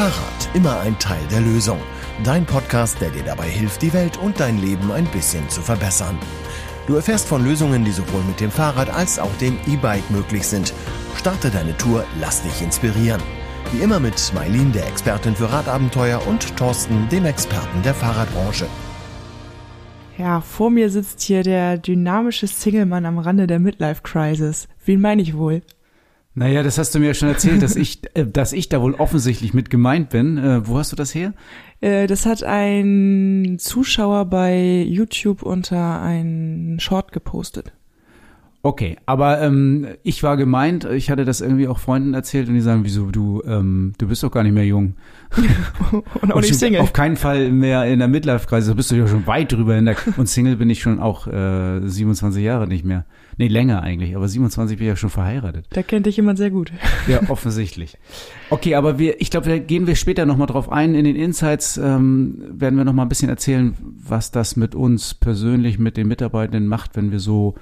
Fahrrad, immer ein Teil der Lösung. Dein Podcast, der dir dabei hilft, die Welt und dein Leben ein bisschen zu verbessern. Du erfährst von Lösungen, die sowohl mit dem Fahrrad als auch dem E-Bike möglich sind. Starte deine Tour, lass dich inspirieren. Wie immer mit Mailin, der Expertin für Radabenteuer, und Thorsten, dem Experten der Fahrradbranche. Ja, vor mir sitzt hier der dynamische Singlemann am Rande der Midlife Crisis. Wen meine ich wohl? Naja, das hast du mir ja schon erzählt, dass ich, äh, dass ich da wohl offensichtlich mit gemeint bin. Äh, wo hast du das her? Äh, das hat ein Zuschauer bei YouTube unter einen Short gepostet. Okay, aber ähm, ich war gemeint, ich hatte das irgendwie auch Freunden erzählt und die sagen, wieso, du, ähm, du bist doch gar nicht mehr jung. und auch nicht Single. Auf keinen Fall mehr in der Midlife-Kreise, da bist du ja schon weit drüber hinweg. Und Single bin ich schon auch äh, 27 Jahre nicht mehr. Nee, länger eigentlich, aber 27 bin ich ja schon verheiratet. Da kennt dich jemand sehr gut. Ja, offensichtlich. Okay, aber wir, ich glaube, da gehen wir später nochmal drauf ein. In den Insights ähm, werden wir nochmal ein bisschen erzählen, was das mit uns persönlich, mit den Mitarbeitenden macht, wenn wir so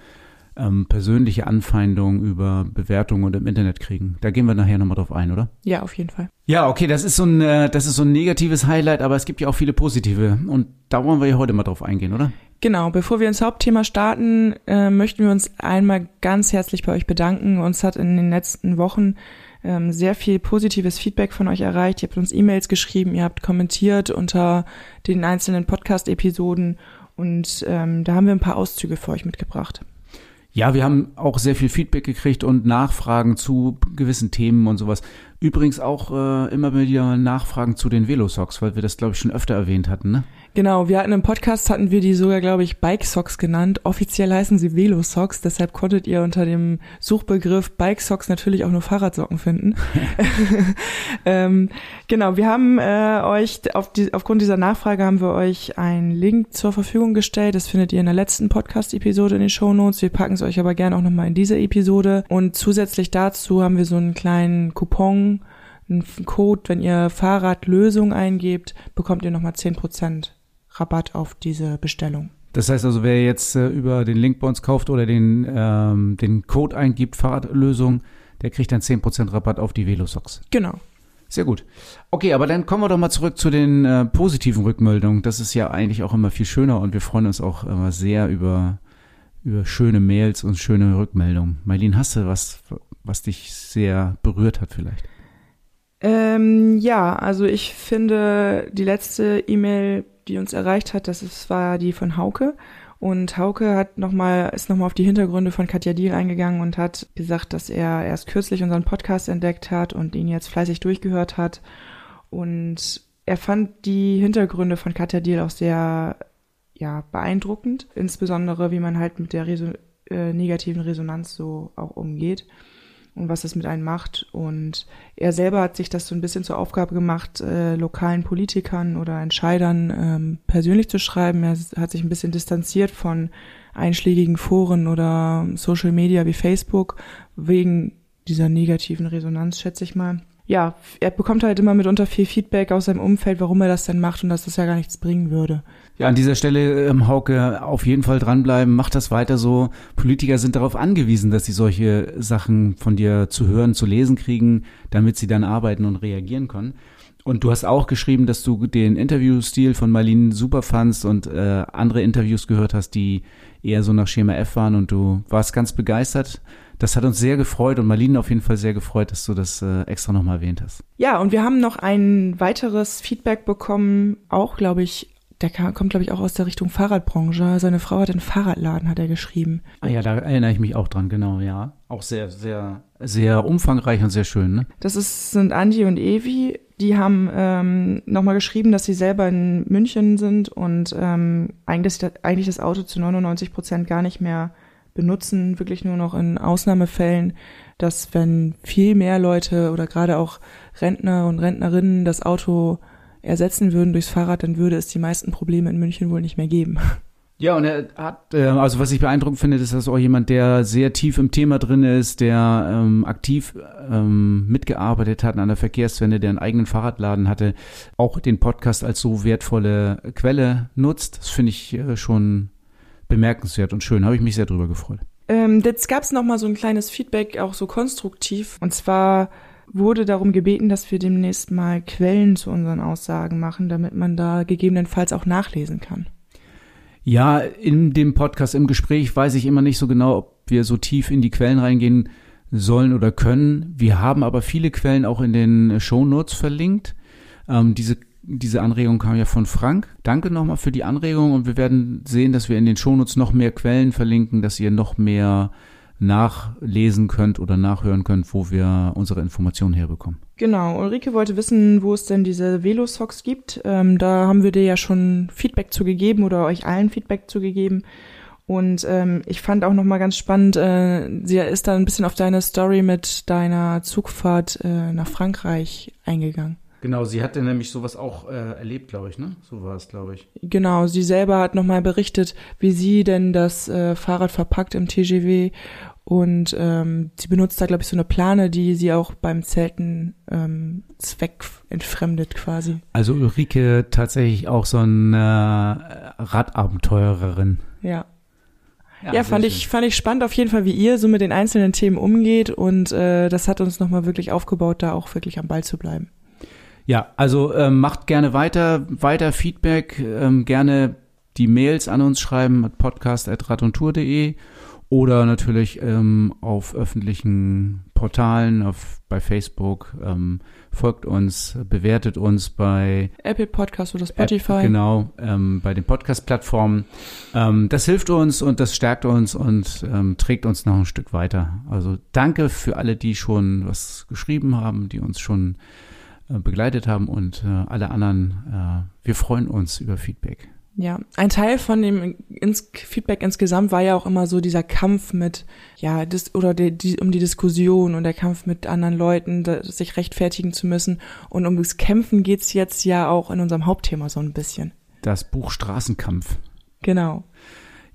ähm, persönliche Anfeindungen über Bewertungen und im Internet kriegen. Da gehen wir nachher nochmal drauf ein, oder? Ja, auf jeden Fall. Ja, okay, das ist so ein, äh, das ist so ein negatives Highlight, aber es gibt ja auch viele positive. Und da wollen wir ja heute mal drauf eingehen, oder? Genau, bevor wir ins Hauptthema starten, äh, möchten wir uns einmal ganz herzlich bei euch bedanken. Uns hat in den letzten Wochen ähm, sehr viel positives Feedback von euch erreicht. Ihr habt uns E-Mails geschrieben, ihr habt kommentiert unter den einzelnen Podcast-Episoden und ähm, da haben wir ein paar Auszüge für euch mitgebracht. Ja, wir haben auch sehr viel Feedback gekriegt und Nachfragen zu gewissen Themen und sowas. Übrigens auch äh, immer wieder Nachfragen zu den Velosocks, weil wir das, glaube ich, schon öfter erwähnt hatten, ne? Genau, wir hatten im Podcast, hatten wir die sogar, glaube ich, Bike Socks genannt. Offiziell heißen sie Velo Socks, deshalb konntet ihr unter dem Suchbegriff Bike Socks natürlich auch nur Fahrradsocken finden. ähm, genau, wir haben äh, euch, auf die, aufgrund dieser Nachfrage haben wir euch einen Link zur Verfügung gestellt. Das findet ihr in der letzten Podcast-Episode in den Show Notes. Wir packen es euch aber gerne auch nochmal in diese Episode. Und zusätzlich dazu haben wir so einen kleinen Coupon, einen Code, wenn ihr Fahrradlösung eingebt, bekommt ihr nochmal zehn Prozent Rabatt auf diese Bestellung. Das heißt also, wer jetzt äh, über den Link bei uns kauft oder den, ähm, den Code eingibt, Fahrradlösung, der kriegt dann 10% Rabatt auf die Velosocks. Genau. Sehr gut. Okay, aber dann kommen wir doch mal zurück zu den äh, positiven Rückmeldungen. Das ist ja eigentlich auch immer viel schöner und wir freuen uns auch immer sehr über, über schöne Mails und schöne Rückmeldungen. Mailin, hast du was, was dich sehr berührt hat vielleicht? Ähm, ja, also ich finde die letzte E-Mail die uns erreicht hat, das ist, war die von Hauke. Und Hauke hat noch mal, ist nochmal auf die Hintergründe von Katja Diel eingegangen und hat gesagt, dass er erst kürzlich unseren Podcast entdeckt hat und ihn jetzt fleißig durchgehört hat. Und er fand die Hintergründe von Katja Diel auch sehr ja, beeindruckend, insbesondere wie man halt mit der Reso äh, negativen Resonanz so auch umgeht und was das mit einem macht. Und er selber hat sich das so ein bisschen zur Aufgabe gemacht, äh, lokalen Politikern oder Entscheidern ähm, persönlich zu schreiben. Er hat sich ein bisschen distanziert von einschlägigen Foren oder Social Media wie Facebook wegen dieser negativen Resonanz, schätze ich mal. Ja, er bekommt halt immer mitunter viel Feedback aus seinem Umfeld, warum er das denn macht und dass das ja gar nichts bringen würde. Ja, an dieser Stelle, ähm, Hauke, auf jeden Fall dranbleiben, mach das weiter so. Politiker sind darauf angewiesen, dass sie solche Sachen von dir zu hören, zu lesen kriegen, damit sie dann arbeiten und reagieren können. Und du hast auch geschrieben, dass du den Interviewstil von Marlene super fandst und äh, andere Interviews gehört hast, die eher so nach Schema F waren und du warst ganz begeistert. Das hat uns sehr gefreut und Marlene auf jeden Fall sehr gefreut, dass du das äh, extra nochmal erwähnt hast. Ja, und wir haben noch ein weiteres Feedback bekommen, auch glaube ich der kommt, glaube ich, auch aus der Richtung Fahrradbranche. Seine Frau hat einen Fahrradladen, hat er geschrieben. Ah ja, da erinnere ich mich auch dran, genau, ja. Auch sehr, sehr, sehr umfangreich und sehr schön, ne? Das ist, sind Andi und Evi. Die haben ähm, nochmal geschrieben, dass sie selber in München sind und ähm, eigentlich, eigentlich das Auto zu 99 Prozent gar nicht mehr benutzen, wirklich nur noch in Ausnahmefällen, dass wenn viel mehr Leute oder gerade auch Rentner und Rentnerinnen das Auto ersetzen würden durchs Fahrrad, dann würde es die meisten Probleme in München wohl nicht mehr geben. Ja, und er hat, äh, also was ich beeindruckend finde, ist, dass auch jemand, der sehr tief im Thema drin ist, der ähm, aktiv ähm, mitgearbeitet hat an der Verkehrswende, der einen eigenen Fahrradladen hatte, auch den Podcast als so wertvolle Quelle nutzt. Das finde ich äh, schon bemerkenswert und schön. Habe ich mich sehr drüber gefreut. Ähm, jetzt gab es noch mal so ein kleines Feedback, auch so konstruktiv. Und zwar wurde darum gebeten, dass wir demnächst mal Quellen zu unseren Aussagen machen, damit man da gegebenenfalls auch nachlesen kann. Ja, in dem Podcast, im Gespräch weiß ich immer nicht so genau, ob wir so tief in die Quellen reingehen sollen oder können. Wir haben aber viele Quellen auch in den Show Notes verlinkt. Ähm, diese, diese Anregung kam ja von Frank. Danke nochmal für die Anregung und wir werden sehen, dass wir in den Show Notes noch mehr Quellen verlinken, dass ihr noch mehr nachlesen könnt oder nachhören könnt, wo wir unsere Informationen herbekommen. Genau, Ulrike wollte wissen, wo es denn diese Velo-Socks gibt. Ähm, da haben wir dir ja schon Feedback zugegeben oder euch allen Feedback zugegeben. Und ähm, ich fand auch nochmal ganz spannend, äh, sie ist da ein bisschen auf deine Story mit deiner Zugfahrt äh, nach Frankreich eingegangen. Genau, sie hatte nämlich sowas auch äh, erlebt, glaube ich, ne? So war es, glaube ich. Genau, sie selber hat nochmal berichtet, wie sie denn das äh, Fahrrad verpackt im TGW und ähm, sie benutzt da, glaube ich, so eine Plane, die sie auch beim Zelten ähm, Zweck entfremdet quasi. Also Ulrike tatsächlich auch so eine äh, Radabenteurerin. Ja. Ja, ja fand ich fand ich spannend auf jeden Fall, wie ihr so mit den einzelnen Themen umgeht und äh, das hat uns nochmal wirklich aufgebaut, da auch wirklich am Ball zu bleiben. Ja, also ähm, macht gerne weiter, weiter Feedback, ähm, gerne die Mails an uns schreiben at podcast.radontour.de oder natürlich ähm, auf öffentlichen Portalen, auf, bei Facebook. Ähm, folgt uns, bewertet uns bei Apple Podcast oder Spotify. App, genau, ähm, bei den Podcast-Plattformen. Ähm, das hilft uns und das stärkt uns und ähm, trägt uns noch ein Stück weiter. Also danke für alle, die schon was geschrieben haben, die uns schon begleitet haben und äh, alle anderen. Äh, wir freuen uns über Feedback. Ja, ein Teil von dem ins Feedback insgesamt war ja auch immer so dieser Kampf mit, ja, das, oder die, die, um die Diskussion und der Kampf mit anderen Leuten, da, sich rechtfertigen zu müssen. Und um das Kämpfen geht's jetzt ja auch in unserem Hauptthema so ein bisschen. Das Buch Straßenkampf. Genau.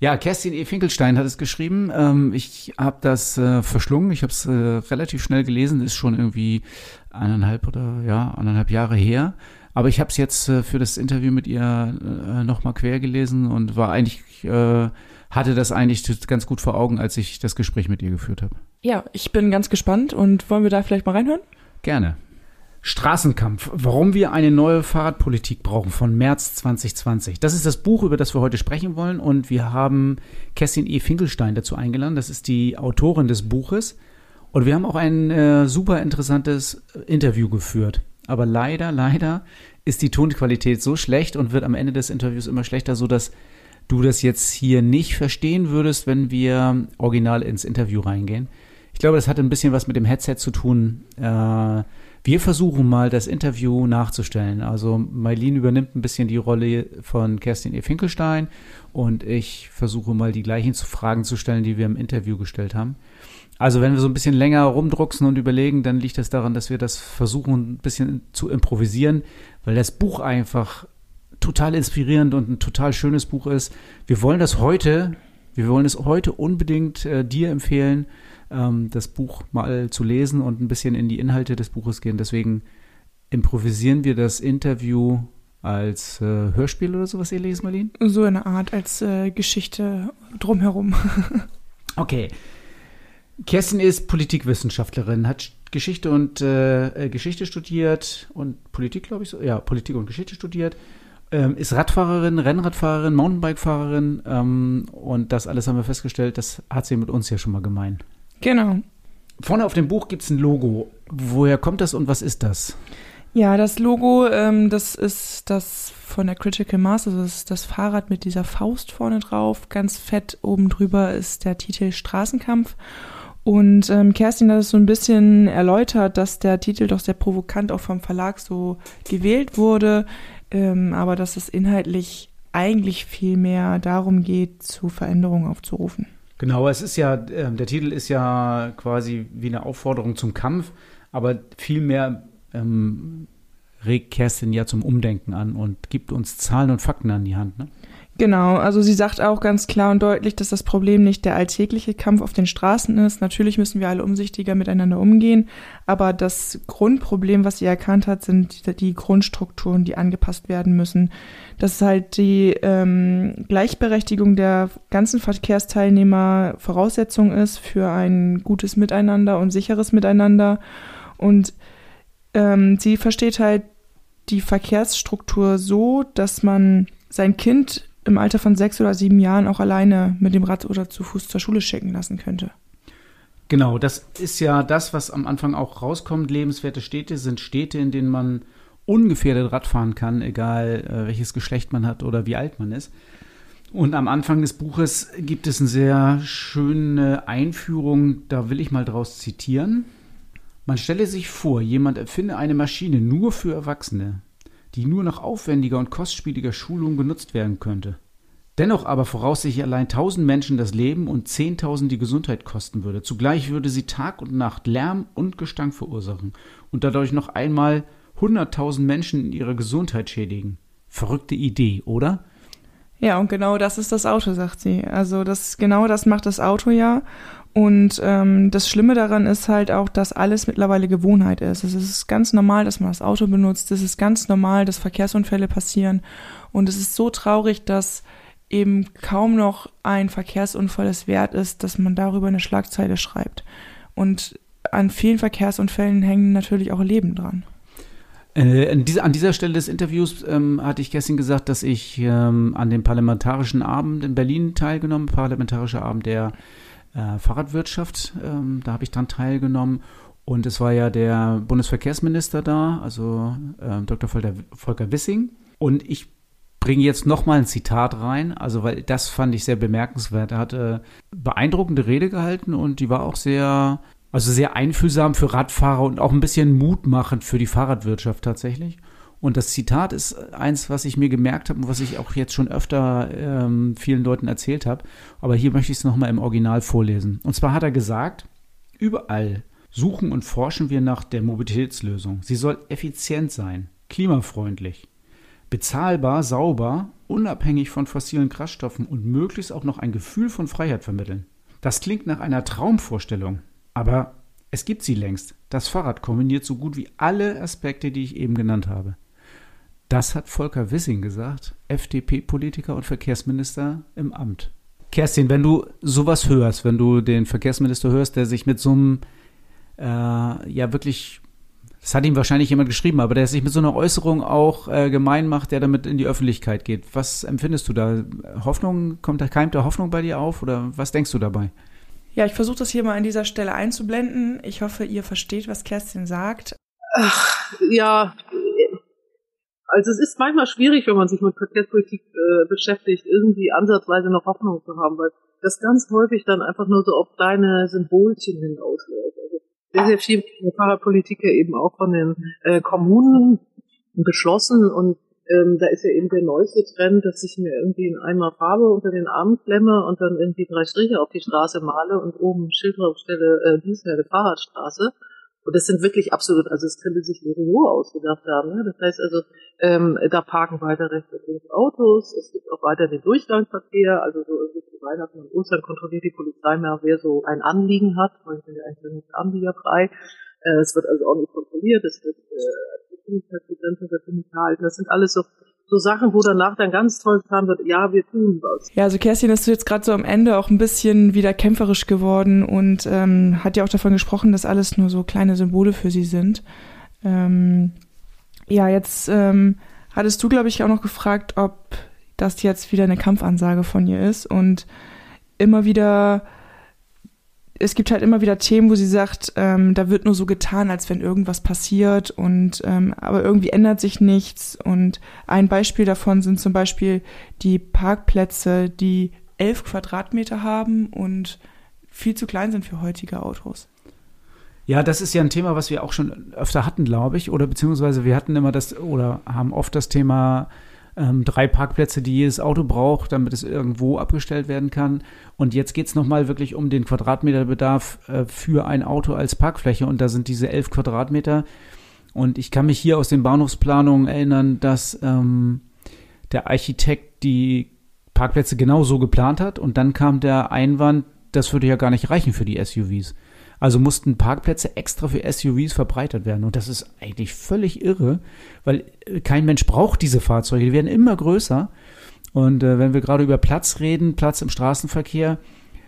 Ja, Kerstin E. Finkelstein hat es geschrieben. Ähm, ich habe das äh, verschlungen. Ich habe es äh, relativ schnell gelesen. Ist schon irgendwie eineinhalb oder ja eineinhalb Jahre her. Aber ich habe es jetzt äh, für das Interview mit ihr äh, nochmal quer gelesen und war eigentlich, äh, hatte das eigentlich ganz gut vor Augen, als ich das Gespräch mit ihr geführt habe. Ja, ich bin ganz gespannt und wollen wir da vielleicht mal reinhören? Gerne. Straßenkampf, warum wir eine neue Fahrradpolitik brauchen von März 2020. Das ist das Buch, über das wir heute sprechen wollen und wir haben Kerstin E. Finkelstein dazu eingeladen. Das ist die Autorin des Buches und wir haben auch ein äh, super interessantes Interview geführt. Aber leider, leider ist die Tonqualität so schlecht und wird am Ende des Interviews immer schlechter, so dass du das jetzt hier nicht verstehen würdest, wenn wir original ins Interview reingehen. Ich glaube, das hat ein bisschen was mit dem Headset zu tun. Äh, wir versuchen mal, das Interview nachzustellen. Also Mailin übernimmt ein bisschen die Rolle von Kerstin E. Finkelstein und ich versuche mal die gleichen Fragen zu stellen, die wir im Interview gestellt haben. Also wenn wir so ein bisschen länger rumdrucksen und überlegen, dann liegt das daran, dass wir das versuchen ein bisschen zu improvisieren, weil das Buch einfach total inspirierend und ein total schönes Buch ist. Wir wollen das heute, wir wollen es heute unbedingt äh, dir empfehlen, ähm, das Buch mal zu lesen und ein bisschen in die Inhalte des Buches gehen. Deswegen improvisieren wir das Interview als äh, Hörspiel oder sowas ähnliches, Marlene? So eine Art als äh, Geschichte drumherum. okay. Kerstin ist Politikwissenschaftlerin, hat Geschichte und äh, äh, Geschichte studiert und Politik, glaube ich so. Ja, Politik und Geschichte studiert. Ähm, ist Radfahrerin, Rennradfahrerin, Mountainbikefahrerin ähm, und das alles haben wir festgestellt, das hat sie mit uns ja schon mal gemein. Genau. Vorne auf dem Buch gibt es ein Logo. Woher kommt das und was ist das? Ja, das Logo, ähm, das ist das von der Critical Mass, also das ist das Fahrrad mit dieser Faust vorne drauf. Ganz fett oben drüber ist der Titel Straßenkampf. Und ähm, Kerstin hat es so ein bisschen erläutert, dass der Titel doch sehr provokant auch vom Verlag so gewählt wurde, ähm, aber dass es inhaltlich eigentlich viel mehr darum geht, zu Veränderungen aufzurufen. Genau, es ist ja, äh, der Titel ist ja quasi wie eine Aufforderung zum Kampf, aber vielmehr ähm, regt Kerstin ja zum Umdenken an und gibt uns Zahlen und Fakten an die Hand. Ne? Genau, also sie sagt auch ganz klar und deutlich, dass das Problem nicht der alltägliche Kampf auf den Straßen ist. Natürlich müssen wir alle umsichtiger miteinander umgehen, aber das Grundproblem, was sie erkannt hat, sind die, Grundstrukturen, die angepasst werden müssen. Dass halt die ähm, Gleichberechtigung der ganzen Verkehrsteilnehmer Voraussetzung ist für ein gutes Miteinander und sicheres Miteinander Und ähm, sie versteht halt die Verkehrsstruktur so, dass man sein Kind im Alter von sechs oder sieben Jahren auch alleine mit dem Rad oder zu Fuß zur Schule schicken lassen könnte. Genau, das ist ja das, was am Anfang auch rauskommt. Lebenswerte Städte sind Städte, in denen man ungefährdet Rad fahren kann, egal äh, welches Geschlecht man hat oder wie alt man ist. Und am Anfang des Buches gibt es eine sehr schöne Einführung, da will ich mal draus zitieren. Man stelle sich vor, jemand erfinde eine Maschine nur für Erwachsene, die nur nach aufwendiger und kostspieliger Schulung genutzt werden könnte. Dennoch aber voraussichtlich allein tausend Menschen das Leben und zehntausend die Gesundheit kosten würde. Zugleich würde sie Tag und Nacht Lärm und Gestank verursachen und dadurch noch einmal hunderttausend Menschen in ihrer Gesundheit schädigen. Verrückte Idee, oder? Ja, und genau das ist das Auto, sagt sie. Also das genau das macht das Auto ja. Und ähm, das Schlimme daran ist halt auch, dass alles mittlerweile Gewohnheit ist. Es ist ganz normal, dass man das Auto benutzt. Es ist ganz normal, dass Verkehrsunfälle passieren. Und es ist so traurig, dass eben kaum noch ein Verkehrsunfall es wert ist, dass man darüber eine Schlagzeile schreibt. Und an vielen Verkehrsunfällen hängen natürlich auch Leben dran. Äh, an, dieser, an, dieser, Stelle des Interviews ähm, hatte ich gestern gesagt, dass ich ähm, an dem Parlamentarischen Abend in Berlin teilgenommen, Parlamentarischer Abend der äh, Fahrradwirtschaft, ähm, da habe ich dran teilgenommen. Und es war ja der Bundesverkehrsminister da, also äh, Dr. Volker, Volker Wissing. Und ich bringe jetzt nochmal ein Zitat rein, also weil das fand ich sehr bemerkenswert. Er hat äh, beeindruckende Rede gehalten und die war auch sehr, also sehr einfühlsam für Radfahrer und auch ein bisschen mutmachend für die Fahrradwirtschaft tatsächlich. Und das Zitat ist eins, was ich mir gemerkt habe und was ich auch jetzt schon öfter ähm, vielen Leuten erzählt habe. Aber hier möchte ich es nochmal im Original vorlesen. Und zwar hat er gesagt, überall suchen und forschen wir nach der Mobilitätslösung. Sie soll effizient sein, klimafreundlich, bezahlbar, sauber, unabhängig von fossilen Kraftstoffen und möglichst auch noch ein Gefühl von Freiheit vermitteln. Das klingt nach einer Traumvorstellung, aber es gibt sie längst. Das Fahrrad kombiniert so gut wie alle Aspekte, die ich eben genannt habe. Das hat Volker Wissing gesagt, FDP-Politiker und Verkehrsminister im Amt. Kerstin, wenn du sowas hörst, wenn du den Verkehrsminister hörst, der sich mit so einem, äh, ja wirklich das hat ihm wahrscheinlich jemand geschrieben, aber der sich mit so einer Äußerung auch äh, gemein macht, der damit in die Öffentlichkeit geht. Was empfindest du da? Hoffnung, kommt da keimt da Hoffnung bei dir auf oder was denkst du dabei? Ja, ich versuche das hier mal an dieser Stelle einzublenden. Ich hoffe, ihr versteht, was Kerstin sagt. Ach, ja, also es ist manchmal schwierig, wenn man sich mit Verkehrspolitik äh, beschäftigt, irgendwie ansatzweise noch Hoffnung zu haben, weil das ganz häufig dann einfach nur so auf deine Symbolchen hinausläuft. Also sehr, sehr viel Fahrradpolitik ja eben auch von den äh, Kommunen beschlossen und ähm, da ist ja eben der neueste Trend, dass ich mir irgendwie in einmal Farbe unter den Arm klemme und dann irgendwie drei Striche auf die Straße male und oben ein Schild draufstelle, äh, dies eine Fahrradstraße. Und das sind wirklich absolut, also es könnte sich Loriot ausgedacht haben. Ne? Das heißt also, ähm, da parken weiter rechts und links Autos, es gibt auch weiter den Durchgangsverkehr, also so irgendwie zu Weihnachten und Ostern kontrolliert die Polizei mehr, wer so ein Anliegen hat, weil ich bin ja eigentlich nicht anliegerfrei. Äh, es wird also auch nicht kontrolliert, es wird äh, die Grenze wird nicht gehalten. Das sind alles so so Sachen, wo danach dann ganz toll getan wird, ja, wir tun was. Ja, also Kerstin ist jetzt gerade so am Ende auch ein bisschen wieder kämpferisch geworden und ähm, hat ja auch davon gesprochen, dass alles nur so kleine Symbole für sie sind. Ähm, ja, jetzt ähm, hattest du, glaube ich, auch noch gefragt, ob das jetzt wieder eine Kampfansage von ihr ist und immer wieder es gibt halt immer wieder Themen, wo sie sagt, ähm, da wird nur so getan, als wenn irgendwas passiert und ähm, aber irgendwie ändert sich nichts. Und ein Beispiel davon sind zum Beispiel die Parkplätze, die elf Quadratmeter haben und viel zu klein sind für heutige Autos. Ja, das ist ja ein Thema, was wir auch schon öfter hatten, glaube ich, oder beziehungsweise wir hatten immer das oder haben oft das Thema ähm, drei Parkplätze, die jedes Auto braucht, damit es irgendwo abgestellt werden kann. Und jetzt geht es nochmal wirklich um den Quadratmeterbedarf äh, für ein Auto als Parkfläche. Und da sind diese elf Quadratmeter. Und ich kann mich hier aus den Bahnhofsplanungen erinnern, dass ähm, der Architekt die Parkplätze genau so geplant hat. Und dann kam der Einwand, das würde ja gar nicht reichen für die SUVs. Also mussten Parkplätze extra für SUVs verbreitert werden. Und das ist eigentlich völlig irre, weil äh, kein Mensch braucht diese Fahrzeuge. Die werden immer größer. Und äh, wenn wir gerade über Platz reden, Platz im Straßenverkehr,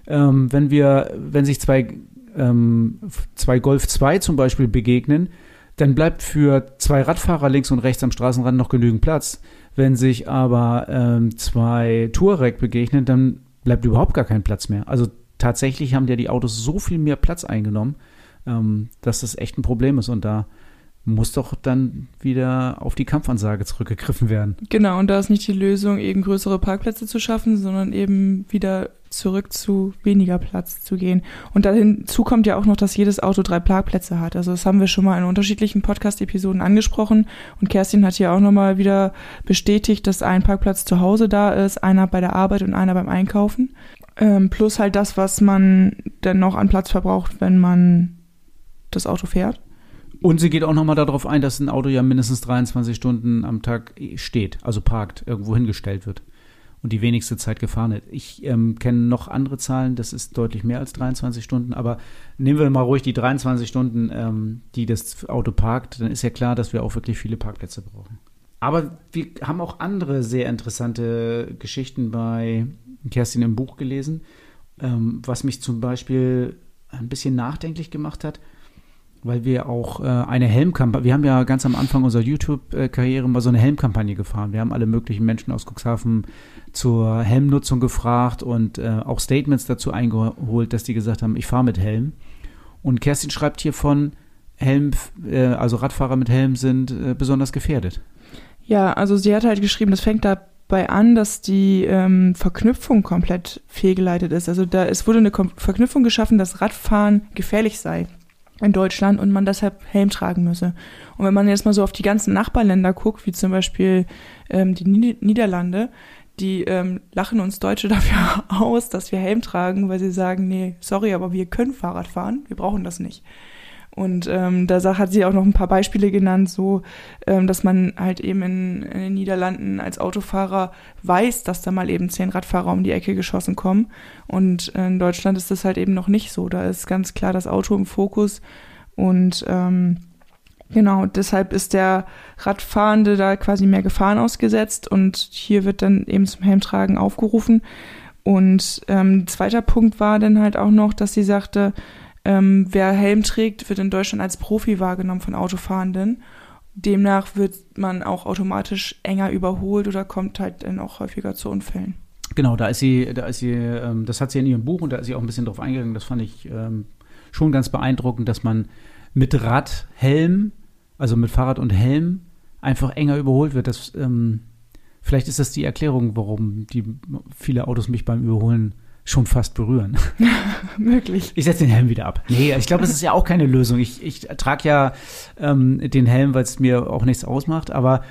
ähm, wenn wir, wenn sich zwei ähm, zwei Golf 2 zum Beispiel begegnen, dann bleibt für zwei Radfahrer links und rechts am Straßenrand noch genügend Platz. Wenn sich aber ähm, zwei Touareg begegnen, dann bleibt überhaupt gar kein Platz mehr. Also tatsächlich haben ja die Autos so viel mehr Platz eingenommen, ähm, dass das echt ein Problem ist. Und da muss doch dann wieder auf die Kampfansage zurückgegriffen werden. Genau, und da ist nicht die Lösung, eben größere Parkplätze zu schaffen, sondern eben wieder zurück zu weniger Platz zu gehen. Und dazu kommt ja auch noch, dass jedes Auto drei Parkplätze hat. Also das haben wir schon mal in unterschiedlichen Podcast-Episoden angesprochen. Und Kerstin hat hier auch nochmal wieder bestätigt, dass ein Parkplatz zu Hause da ist, einer bei der Arbeit und einer beim Einkaufen. Ähm, plus halt das, was man dann noch an Platz verbraucht, wenn man das Auto fährt. Und sie geht auch nochmal darauf ein, dass ein Auto ja mindestens 23 Stunden am Tag steht, also parkt, irgendwo hingestellt wird und die wenigste Zeit gefahren wird. Ich ähm, kenne noch andere Zahlen, das ist deutlich mehr als 23 Stunden, aber nehmen wir mal ruhig die 23 Stunden, ähm, die das Auto parkt, dann ist ja klar, dass wir auch wirklich viele Parkplätze brauchen. Aber wir haben auch andere sehr interessante Geschichten bei Kerstin im Buch gelesen, ähm, was mich zum Beispiel ein bisschen nachdenklich gemacht hat weil wir auch äh, eine Helmkampagne, wir haben ja ganz am Anfang unserer YouTube-Karriere mal so eine Helmkampagne gefahren. Wir haben alle möglichen Menschen aus Cuxhaven zur Helmnutzung gefragt und äh, auch Statements dazu eingeholt, dass die gesagt haben, ich fahre mit Helm. Und Kerstin schreibt hier von Helm, äh, also Radfahrer mit Helm sind äh, besonders gefährdet. Ja, also sie hat halt geschrieben, das fängt dabei an, dass die ähm, Verknüpfung komplett fehlgeleitet ist. Also da es wurde eine Kom Verknüpfung geschaffen, dass Radfahren gefährlich sei in Deutschland und man deshalb Helm tragen müsse. Und wenn man jetzt mal so auf die ganzen Nachbarländer guckt, wie zum Beispiel ähm, die Niederlande, die ähm, lachen uns Deutsche dafür aus, dass wir Helm tragen, weil sie sagen, nee, sorry, aber wir können Fahrrad fahren, wir brauchen das nicht. Und ähm, da hat sie auch noch ein paar Beispiele genannt, so ähm, dass man halt eben in, in den Niederlanden als Autofahrer weiß, dass da mal eben zehn Radfahrer um die Ecke geschossen kommen. Und in Deutschland ist das halt eben noch nicht so. Da ist ganz klar das Auto im Fokus. Und ähm, genau, deshalb ist der Radfahrende da quasi mehr Gefahren ausgesetzt und hier wird dann eben zum Helmtragen aufgerufen. Und ähm, zweiter Punkt war dann halt auch noch, dass sie sagte, ähm, wer Helm trägt, wird in Deutschland als Profi wahrgenommen von Autofahrenden. Demnach wird man auch automatisch enger überholt oder kommt halt dann auch häufiger zu Unfällen. Genau, da ist sie, da ist sie, ähm, das hat sie in ihrem Buch und da ist sie auch ein bisschen drauf eingegangen. Das fand ich ähm, schon ganz beeindruckend, dass man mit Rad, Helm, also mit Fahrrad und Helm einfach enger überholt wird. Das, ähm, vielleicht ist das die Erklärung, warum die viele Autos mich beim Überholen schon fast berühren. Möglich. Ich setze den Helm wieder ab. Nee, ich glaube, es ist ja auch keine Lösung. Ich, ich trage ja ähm, den Helm, weil es mir auch nichts ausmacht, aber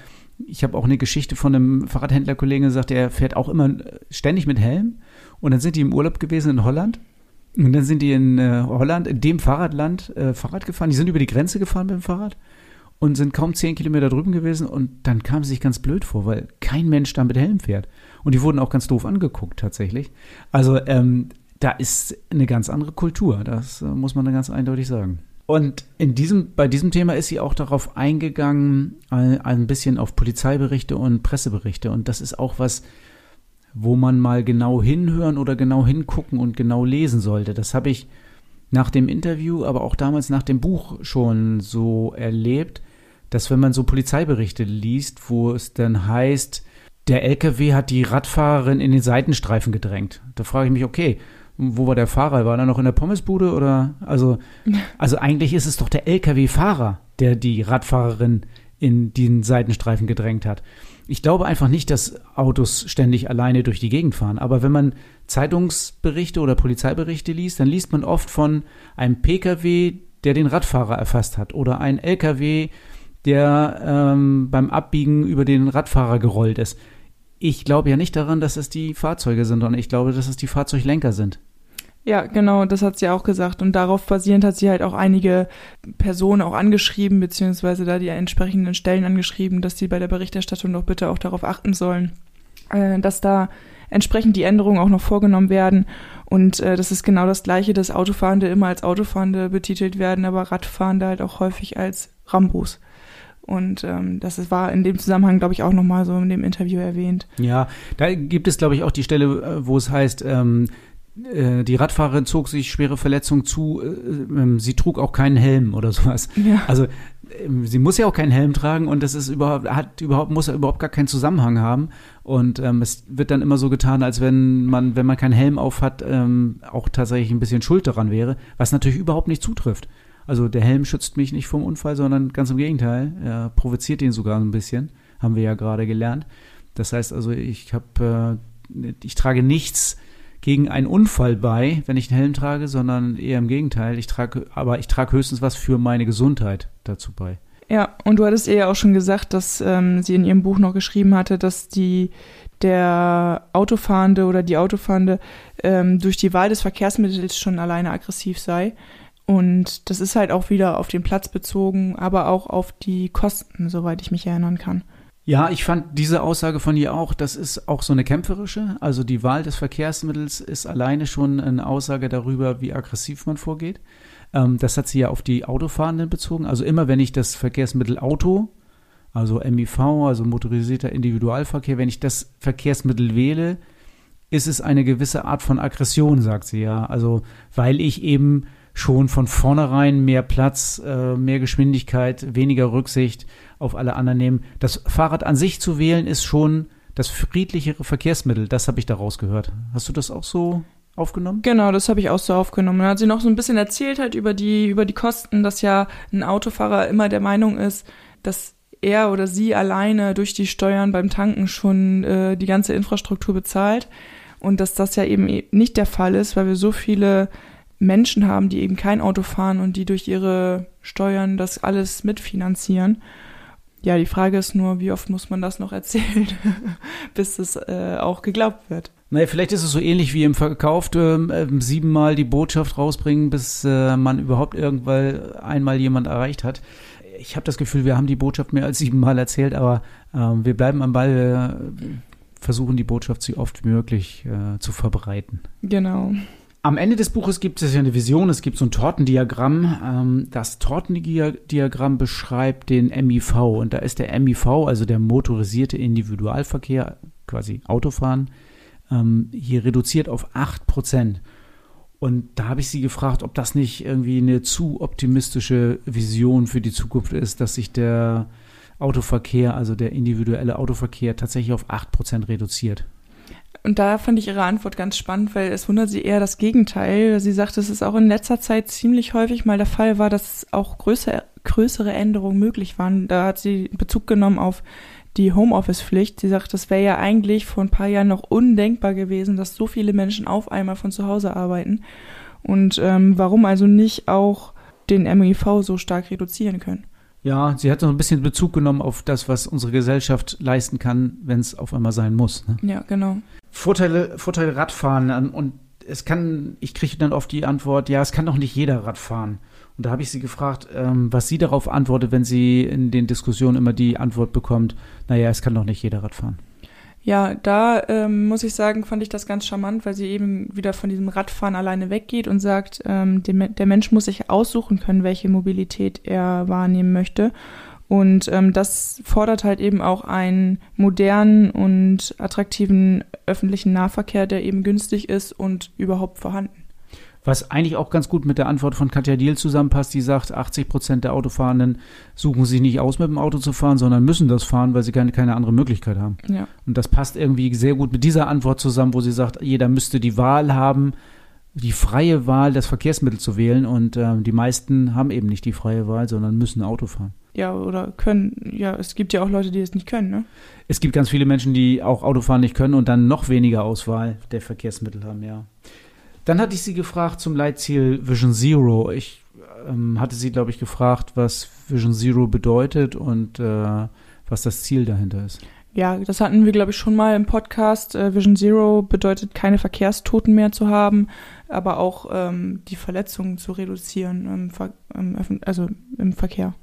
ich habe auch eine Geschichte von einem Fahrradhändlerkollegen gesagt, der fährt auch immer ständig mit Helm. Und dann sind die im Urlaub gewesen in Holland. Und dann sind die in äh, Holland, in dem Fahrradland, äh, Fahrrad gefahren. Die sind über die Grenze gefahren mit dem Fahrrad und sind kaum zehn Kilometer drüben gewesen. Und dann kam sie sich ganz blöd vor, weil kein Mensch da mit Helm fährt. Und die wurden auch ganz doof angeguckt, tatsächlich. Also, ähm, da ist eine ganz andere Kultur. Das äh, muss man dann ganz eindeutig sagen. Und in diesem, bei diesem Thema ist sie auch darauf eingegangen, ein, ein bisschen auf Polizeiberichte und Presseberichte. Und das ist auch was, wo man mal genau hinhören oder genau hingucken und genau lesen sollte. Das habe ich nach dem Interview, aber auch damals nach dem Buch schon so erlebt, dass wenn man so Polizeiberichte liest, wo es dann heißt, der LKW hat die Radfahrerin in den Seitenstreifen gedrängt. Da frage ich mich, okay, wo war der Fahrer? War er noch in der Pommesbude oder? Also, also eigentlich ist es doch der LKW-Fahrer, der die Radfahrerin in den Seitenstreifen gedrängt hat. Ich glaube einfach nicht, dass Autos ständig alleine durch die Gegend fahren. Aber wenn man Zeitungsberichte oder Polizeiberichte liest, dann liest man oft von einem Pkw, der den Radfahrer erfasst hat oder ein LKW, der ähm, beim Abbiegen über den Radfahrer gerollt ist ich glaube ja nicht daran, dass es die Fahrzeuge sind, sondern ich glaube, dass es die Fahrzeuglenker sind. Ja, genau, das hat sie auch gesagt. Und darauf basierend hat sie halt auch einige Personen auch angeschrieben, beziehungsweise da die entsprechenden Stellen angeschrieben, dass sie bei der Berichterstattung doch bitte auch darauf achten sollen, äh, dass da entsprechend die Änderungen auch noch vorgenommen werden. Und äh, das ist genau das Gleiche, dass Autofahrende immer als Autofahrende betitelt werden, aber Radfahrende halt auch häufig als Rambos. Und ähm, das war in dem Zusammenhang, glaube ich, auch nochmal so in dem Interview erwähnt. Ja, da gibt es, glaube ich, auch die Stelle, äh, wo es heißt, ähm, äh, die Radfahrerin zog sich schwere Verletzungen zu. Äh, ähm, sie trug auch keinen Helm oder sowas. Ja. Also ähm, sie muss ja auch keinen Helm tragen und das ist überhaupt hat überhaupt muss überhaupt gar keinen Zusammenhang haben und ähm, es wird dann immer so getan, als wenn man wenn man keinen Helm auf hat ähm, auch tatsächlich ein bisschen Schuld daran wäre, was natürlich überhaupt nicht zutrifft. Also der Helm schützt mich nicht vom Unfall, sondern ganz im Gegenteil, er provoziert ihn sogar ein bisschen, haben wir ja gerade gelernt. Das heißt also, ich habe äh, ich trage nichts gegen einen Unfall bei, wenn ich einen Helm trage, sondern eher im Gegenteil. Ich trage, aber ich trage höchstens was für meine Gesundheit dazu bei. Ja, und du hattest ihr ja auch schon gesagt, dass ähm, sie in ihrem Buch noch geschrieben hatte, dass die der Autofahrende oder die Autofahrende ähm, durch die Wahl des Verkehrsmittels schon alleine aggressiv sei. Und das ist halt auch wieder auf den Platz bezogen, aber auch auf die Kosten, soweit ich mich erinnern kann. Ja, ich fand diese Aussage von ihr auch, das ist auch so eine kämpferische. Also die Wahl des Verkehrsmittels ist alleine schon eine Aussage darüber, wie aggressiv man vorgeht. Ähm, das hat sie ja auf die Autofahrenden bezogen. Also immer wenn ich das Verkehrsmittel Auto, also MIV, also motorisierter Individualverkehr, wenn ich das Verkehrsmittel wähle, ist es eine gewisse Art von Aggression, sagt sie ja. Also weil ich eben schon von vornherein mehr Platz, äh, mehr Geschwindigkeit, weniger Rücksicht auf alle anderen nehmen. Das Fahrrad an sich zu wählen ist schon das friedlichere Verkehrsmittel. Das habe ich daraus gehört. Hast du das auch so aufgenommen? Genau, das habe ich auch so aufgenommen. Dann hat sie noch so ein bisschen erzählt halt über die, über die Kosten, dass ja ein Autofahrer immer der Meinung ist, dass er oder sie alleine durch die Steuern beim Tanken schon äh, die ganze Infrastruktur bezahlt und dass das ja eben nicht der Fall ist, weil wir so viele Menschen haben, die eben kein Auto fahren und die durch ihre Steuern das alles mitfinanzieren. Ja, die Frage ist nur, wie oft muss man das noch erzählen, bis es äh, auch geglaubt wird. Naja, vielleicht ist es so ähnlich wie im Verkauf, äh, siebenmal die Botschaft rausbringen, bis äh, man überhaupt irgendwann einmal jemand erreicht hat. Ich habe das Gefühl, wir haben die Botschaft mehr als siebenmal erzählt, aber ähm, wir bleiben am Ball, wir versuchen die Botschaft so oft wie möglich äh, zu verbreiten. Genau. Am Ende des Buches gibt es ja eine Vision, es gibt so ein Tortendiagramm. Ähm, das Tortendiagramm beschreibt den MIV und da ist der MIV, also der motorisierte Individualverkehr, quasi Autofahren, ähm, hier reduziert auf 8 Prozent. Und da habe ich sie gefragt, ob das nicht irgendwie eine zu optimistische Vision für die Zukunft ist, dass sich der Autoverkehr, also der individuelle Autoverkehr tatsächlich auf 8 Prozent reduziert. Und da fand ich ihre Antwort ganz spannend, weil es wundert sie eher das Gegenteil. Sie sagt, dass es auch in letzter Zeit ziemlich häufig mal der Fall war, dass auch größere, größere Änderungen möglich waren. Da hat sie Bezug genommen auf die Homeoffice-Pflicht. Sie sagt, das wäre ja eigentlich vor ein paar Jahren noch undenkbar gewesen, dass so viele Menschen auf einmal von zu Hause arbeiten. Und ähm, warum also nicht auch den MIV so stark reduzieren können? Ja, sie hat so ein bisschen Bezug genommen auf das, was unsere Gesellschaft leisten kann, wenn es auf einmal sein muss. Ne? Ja, genau. Vorteile, Vorteile Radfahren ähm, und es kann, ich kriege dann oft die Antwort, ja, es kann doch nicht jeder Radfahren. Und da habe ich sie gefragt, ähm, was sie darauf antwortet, wenn sie in den Diskussionen immer die Antwort bekommt, naja, es kann doch nicht jeder Radfahren. Ja, da ähm, muss ich sagen, fand ich das ganz charmant, weil sie eben wieder von diesem Radfahren alleine weggeht und sagt, ähm, dem, der Mensch muss sich aussuchen können, welche Mobilität er wahrnehmen möchte. Und ähm, das fordert halt eben auch einen modernen und attraktiven öffentlichen Nahverkehr, der eben günstig ist und überhaupt vorhanden. Was eigentlich auch ganz gut mit der Antwort von Katja Diel zusammenpasst, die sagt, 80 Prozent der Autofahrenden suchen sich nicht aus, mit dem Auto zu fahren, sondern müssen das fahren, weil sie keine, keine andere Möglichkeit haben. Ja. Und das passt irgendwie sehr gut mit dieser Antwort zusammen, wo sie sagt, jeder müsste die Wahl haben, die freie Wahl, das Verkehrsmittel zu wählen. Und äh, die meisten haben eben nicht die freie Wahl, sondern müssen Auto fahren. Ja, oder können. Ja, es gibt ja auch Leute, die es nicht können, ne? Es gibt ganz viele Menschen, die auch Autofahren nicht können und dann noch weniger Auswahl der Verkehrsmittel haben, ja. Dann hatte ich sie gefragt zum Leitziel Vision Zero. Ich ähm, hatte sie, glaube ich, gefragt, was Vision Zero bedeutet und äh, was das Ziel dahinter ist. Ja, das hatten wir, glaube ich, schon mal im Podcast. Äh, Vision Zero bedeutet, keine Verkehrstoten mehr zu haben, aber auch ähm, die Verletzungen zu reduzieren im, Ver im, also im Verkehr.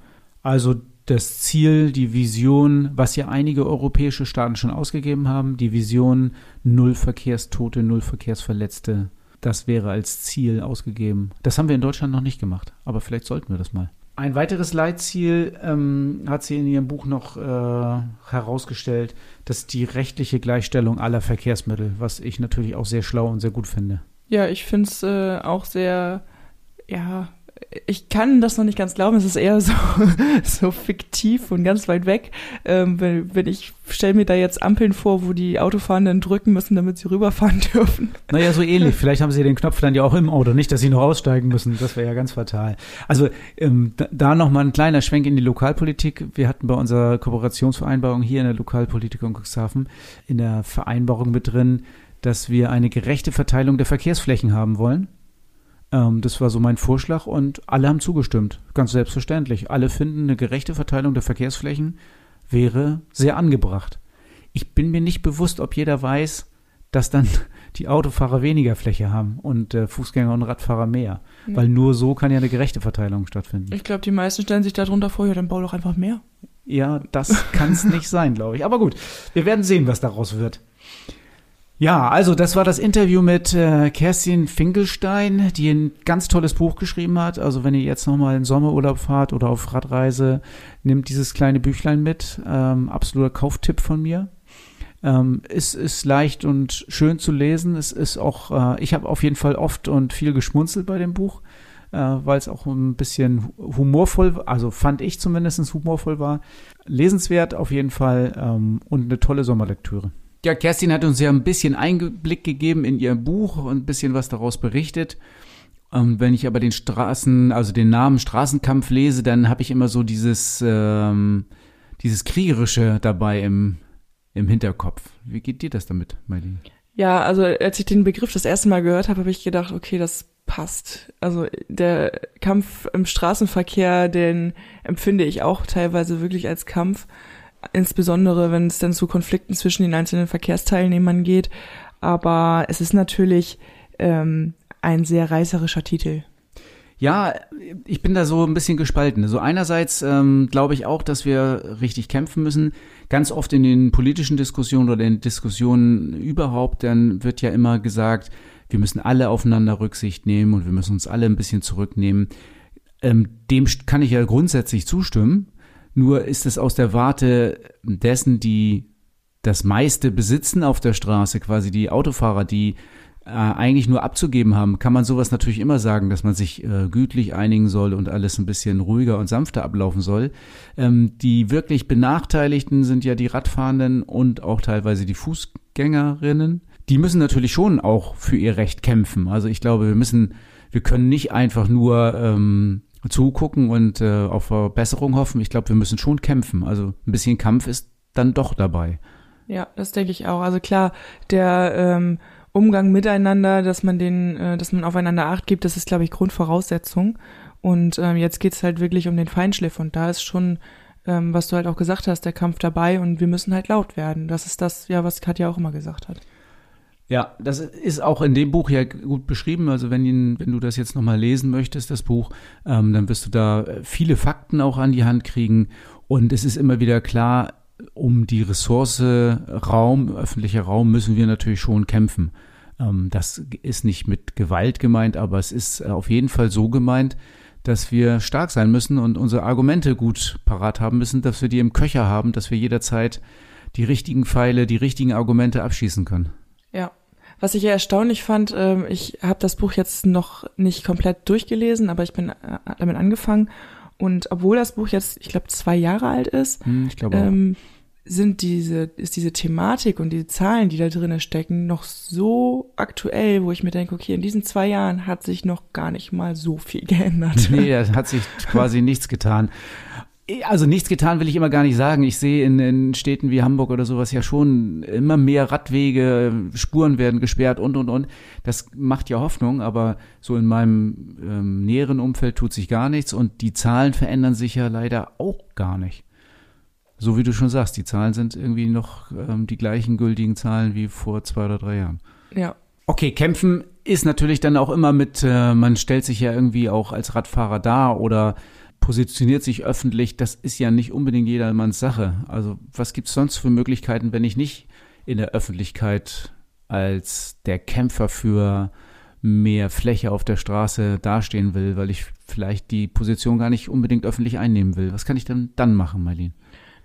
Also das Ziel, die Vision, was ja einige europäische Staaten schon ausgegeben haben, die Vision Null Verkehrstote, Null Verkehrsverletzte das wäre als Ziel ausgegeben. Das haben wir in Deutschland noch nicht gemacht, aber vielleicht sollten wir das mal. Ein weiteres Leitziel ähm, hat sie in ihrem Buch noch äh, herausgestellt, das ist die rechtliche Gleichstellung aller Verkehrsmittel, was ich natürlich auch sehr schlau und sehr gut finde. Ja, ich finde es äh, auch sehr, ja, ich kann das noch nicht ganz glauben, es ist eher so, so fiktiv und ganz weit weg. Ähm, wenn, wenn ich stelle mir da jetzt Ampeln vor, wo die Autofahrenden drücken müssen, damit sie rüberfahren dürfen. Naja, so ähnlich. Vielleicht haben sie den Knopf dann ja auch im Auto, nicht, dass sie noch aussteigen müssen. Das wäre ja ganz fatal. Also ähm, da, nochmal ein kleiner Schwenk in die Lokalpolitik. Wir hatten bei unserer Kooperationsvereinbarung hier in der Lokalpolitik in Cuxhaven in der Vereinbarung mit drin, dass wir eine gerechte Verteilung der Verkehrsflächen haben wollen. Ähm, das war so mein Vorschlag und alle haben zugestimmt. Ganz selbstverständlich. Alle finden, eine gerechte Verteilung der Verkehrsflächen wäre sehr angebracht. Ich bin mir nicht bewusst, ob jeder weiß, dass dann die Autofahrer weniger Fläche haben und äh, Fußgänger und Radfahrer mehr. Mhm. Weil nur so kann ja eine gerechte Verteilung stattfinden. Ich glaube, die meisten stellen sich darunter vor, ja, dann bau doch einfach mehr. Ja, das kann es nicht sein, glaube ich. Aber gut, wir werden sehen, was daraus wird. Ja, also das war das Interview mit äh, Kerstin Finkelstein, die ein ganz tolles Buch geschrieben hat. Also wenn ihr jetzt nochmal in Sommerurlaub fahrt oder auf Radreise, nehmt dieses kleine Büchlein mit. Ähm, absoluter Kauftipp von mir. Ähm, es ist leicht und schön zu lesen. Es ist auch, äh, ich habe auf jeden Fall oft und viel geschmunzelt bei dem Buch, äh, weil es auch ein bisschen humorvoll, also fand ich zumindest humorvoll war. Lesenswert auf jeden Fall ähm, und eine tolle Sommerlektüre. Ja, Kerstin hat uns ja ein bisschen Einblick gegeben in ihr Buch und ein bisschen was daraus berichtet. Und wenn ich aber den Straßen, also den Namen Straßenkampf lese, dann habe ich immer so dieses, ähm, dieses Kriegerische dabei im, im Hinterkopf. Wie geht dir das damit, Marlene? Ja, also als ich den Begriff das erste Mal gehört habe, habe ich gedacht, okay, das passt. Also der Kampf im Straßenverkehr, den empfinde ich auch teilweise wirklich als Kampf insbesondere wenn es dann zu Konflikten zwischen den einzelnen Verkehrsteilnehmern geht. Aber es ist natürlich ähm, ein sehr reißerischer Titel. Ja, ich bin da so ein bisschen gespalten. Also einerseits ähm, glaube ich auch, dass wir richtig kämpfen müssen. Ganz oft in den politischen Diskussionen oder in Diskussionen überhaupt, dann wird ja immer gesagt, wir müssen alle aufeinander Rücksicht nehmen und wir müssen uns alle ein bisschen zurücknehmen. Ähm, dem kann ich ja grundsätzlich zustimmen. Nur ist es aus der Warte dessen, die das meiste besitzen auf der Straße, quasi die Autofahrer, die äh, eigentlich nur abzugeben haben, kann man sowas natürlich immer sagen, dass man sich äh, gütlich einigen soll und alles ein bisschen ruhiger und sanfter ablaufen soll. Ähm, die wirklich Benachteiligten sind ja die Radfahrenden und auch teilweise die Fußgängerinnen. Die müssen natürlich schon auch für ihr Recht kämpfen. Also ich glaube, wir müssen, wir können nicht einfach nur ähm, zugucken und äh, auf Verbesserung hoffen. Ich glaube, wir müssen schon kämpfen. Also ein bisschen Kampf ist dann doch dabei. Ja, das denke ich auch. Also klar, der ähm, Umgang miteinander, dass man den, äh, dass man aufeinander acht gibt, das ist, glaube ich, Grundvoraussetzung. Und ähm, jetzt geht's halt wirklich um den Feinschliff und da ist schon, ähm, was du halt auch gesagt hast, der Kampf dabei und wir müssen halt laut werden. Das ist das, ja, was Katja auch immer gesagt hat. Ja, das ist auch in dem Buch ja gut beschrieben. Also wenn, ihn, wenn du das jetzt nochmal lesen möchtest, das Buch, ähm, dann wirst du da viele Fakten auch an die Hand kriegen. Und es ist immer wieder klar, um die Ressource Raum, öffentlicher Raum, müssen wir natürlich schon kämpfen. Ähm, das ist nicht mit Gewalt gemeint, aber es ist auf jeden Fall so gemeint, dass wir stark sein müssen und unsere Argumente gut parat haben müssen, dass wir die im Köcher haben, dass wir jederzeit die richtigen Pfeile, die richtigen Argumente abschießen können. Was ich ja erstaunlich fand, äh, ich habe das Buch jetzt noch nicht komplett durchgelesen, aber ich bin äh, damit angefangen. Und obwohl das Buch jetzt, ich glaube, zwei Jahre alt ist, hm, ähm, sind diese, ist diese Thematik und die Zahlen, die da drinnen stecken, noch so aktuell, wo ich mir denke, okay, in diesen zwei Jahren hat sich noch gar nicht mal so viel geändert. Nee, da hat sich quasi nichts getan. Also nichts getan will ich immer gar nicht sagen. Ich sehe in, in, Städten wie Hamburg oder sowas ja schon immer mehr Radwege, Spuren werden gesperrt und und und. Das macht ja Hoffnung, aber so in meinem ähm, näheren Umfeld tut sich gar nichts und die Zahlen verändern sich ja leider auch gar nicht. So wie du schon sagst, die Zahlen sind irgendwie noch ähm, die gleichen gültigen Zahlen wie vor zwei oder drei Jahren. Ja. Okay, kämpfen ist natürlich dann auch immer mit, äh, man stellt sich ja irgendwie auch als Radfahrer dar oder positioniert sich öffentlich, das ist ja nicht unbedingt jedermanns Sache. Also was gibt es sonst für Möglichkeiten, wenn ich nicht in der Öffentlichkeit als der Kämpfer für mehr Fläche auf der Straße dastehen will, weil ich vielleicht die Position gar nicht unbedingt öffentlich einnehmen will. Was kann ich denn dann machen, Marlene?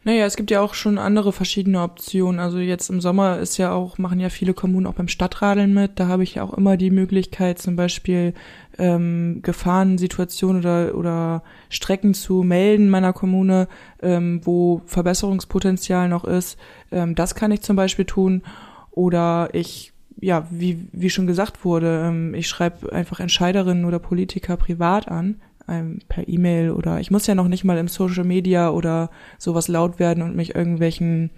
Naja, es gibt ja auch schon andere verschiedene Optionen. Also jetzt im Sommer ist ja auch, machen ja viele Kommunen auch beim Stadtradeln mit. Da habe ich ja auch immer die Möglichkeit, zum Beispiel ähm, Gefahrensituationen oder, oder Strecken zu melden meiner Kommune, ähm, wo Verbesserungspotenzial noch ist. Ähm, das kann ich zum Beispiel tun. Oder ich, ja, wie, wie schon gesagt wurde, ähm, ich schreibe einfach Entscheiderinnen oder Politiker privat an ähm, per E-Mail oder ich muss ja noch nicht mal im Social Media oder sowas laut werden und mich irgendwelchen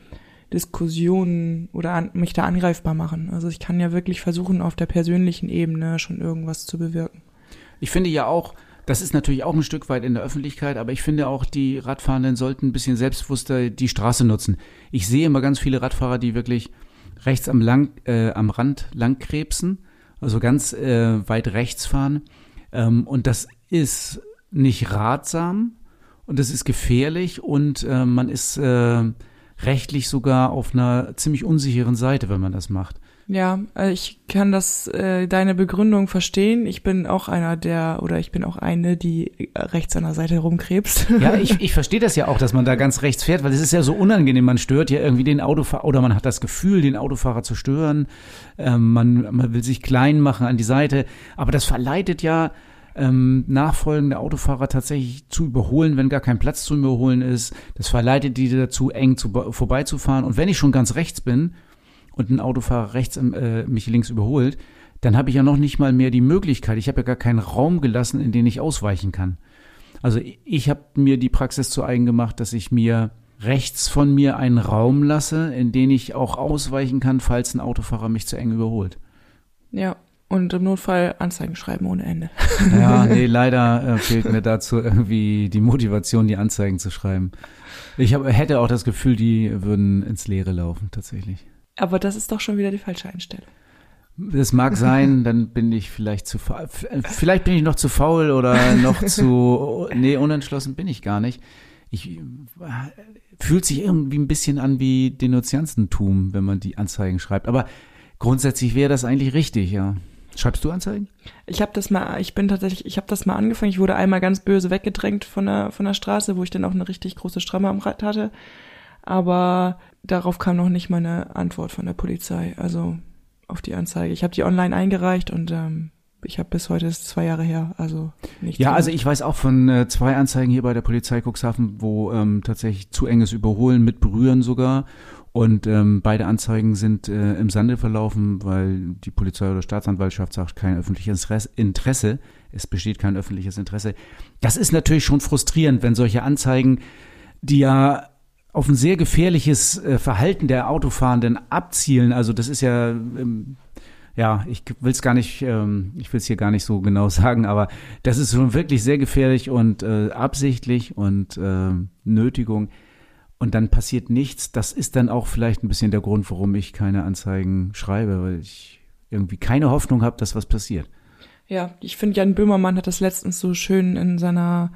Diskussionen oder an, mich da angreifbar machen. Also ich kann ja wirklich versuchen, auf der persönlichen Ebene schon irgendwas zu bewirken. Ich finde ja auch, das ist natürlich auch ein Stück weit in der Öffentlichkeit, aber ich finde auch, die Radfahrenden sollten ein bisschen selbstbewusster die Straße nutzen. Ich sehe immer ganz viele Radfahrer, die wirklich rechts am, lang, äh, am Rand langkrebsen, also ganz äh, weit rechts fahren. Ähm, und das ist nicht ratsam und das ist gefährlich und äh, man ist äh, rechtlich sogar auf einer ziemlich unsicheren Seite, wenn man das macht. Ja, äh, ich kann das äh, deine Begründung verstehen. Ich bin auch einer der oder ich bin auch eine, die rechts an der Seite rumkrebst. Ja, ich, ich verstehe das ja auch, dass man da ganz rechts fährt, weil es ist ja so unangenehm. Man stört ja irgendwie den Autofahrer oder man hat das Gefühl, den Autofahrer zu stören. Ähm, man, man will sich klein machen an die Seite, aber das verleitet ja ähm, nachfolgende Autofahrer tatsächlich zu überholen, wenn gar kein Platz zu überholen ist. Das verleitet die dazu, eng zu, vorbeizufahren. Und wenn ich schon ganz rechts bin und ein Autofahrer rechts äh, mich links überholt, dann habe ich ja noch nicht mal mehr die Möglichkeit. Ich habe ja gar keinen Raum gelassen, in den ich ausweichen kann. Also ich habe mir die Praxis zu eigen gemacht, dass ich mir rechts von mir einen Raum lasse, in den ich auch ausweichen kann, falls ein Autofahrer mich zu eng überholt. Ja, und im Notfall Anzeigen schreiben ohne Ende. Ja, nee, leider äh, fehlt mir dazu irgendwie die Motivation, die Anzeigen zu schreiben. Ich hab, hätte auch das Gefühl, die würden ins Leere laufen, tatsächlich. Aber das ist doch schon wieder die falsche Einstellung. Das mag sein, dann bin ich vielleicht zu faul. Vielleicht bin ich noch zu faul oder noch zu. Nee, unentschlossen bin ich gar nicht. Ich äh, fühlt sich irgendwie ein bisschen an wie Denunziantentum, wenn man die Anzeigen schreibt. Aber grundsätzlich wäre das eigentlich richtig, ja. Schreibst du Anzeigen? Ich habe das mal, ich bin tatsächlich, ich habe das mal angefangen. Ich wurde einmal ganz böse weggedrängt von der von der Straße, wo ich dann auch eine richtig große Stramme am Rad hatte. Aber darauf kam noch nicht mal eine Antwort von der Polizei, also auf die Anzeige. Ich habe die online eingereicht und ähm, ich habe bis heute ist zwei Jahre her, also nicht. Ja, also ich weiß auch von äh, zwei Anzeigen hier bei der Polizei Cuxhaven, wo ähm, tatsächlich zu enges Überholen mit Berühren sogar und ähm, beide Anzeigen sind äh, im Sande verlaufen, weil die Polizei oder Staatsanwaltschaft sagt, kein öffentliches Interesse. Es besteht kein öffentliches Interesse. Das ist natürlich schon frustrierend, wenn solche Anzeigen, die ja auf ein sehr gefährliches äh, Verhalten der Autofahrenden abzielen. Also das ist ja, ähm, ja, ich will es gar nicht, ähm, ich will es hier gar nicht so genau sagen, aber das ist schon wirklich sehr gefährlich und äh, absichtlich und äh, Nötigung und dann passiert nichts, das ist dann auch vielleicht ein bisschen der Grund, warum ich keine Anzeigen schreibe, weil ich irgendwie keine Hoffnung habe, dass was passiert. Ja, ich finde, Jan Böhmermann hat das letztens so schön in seiner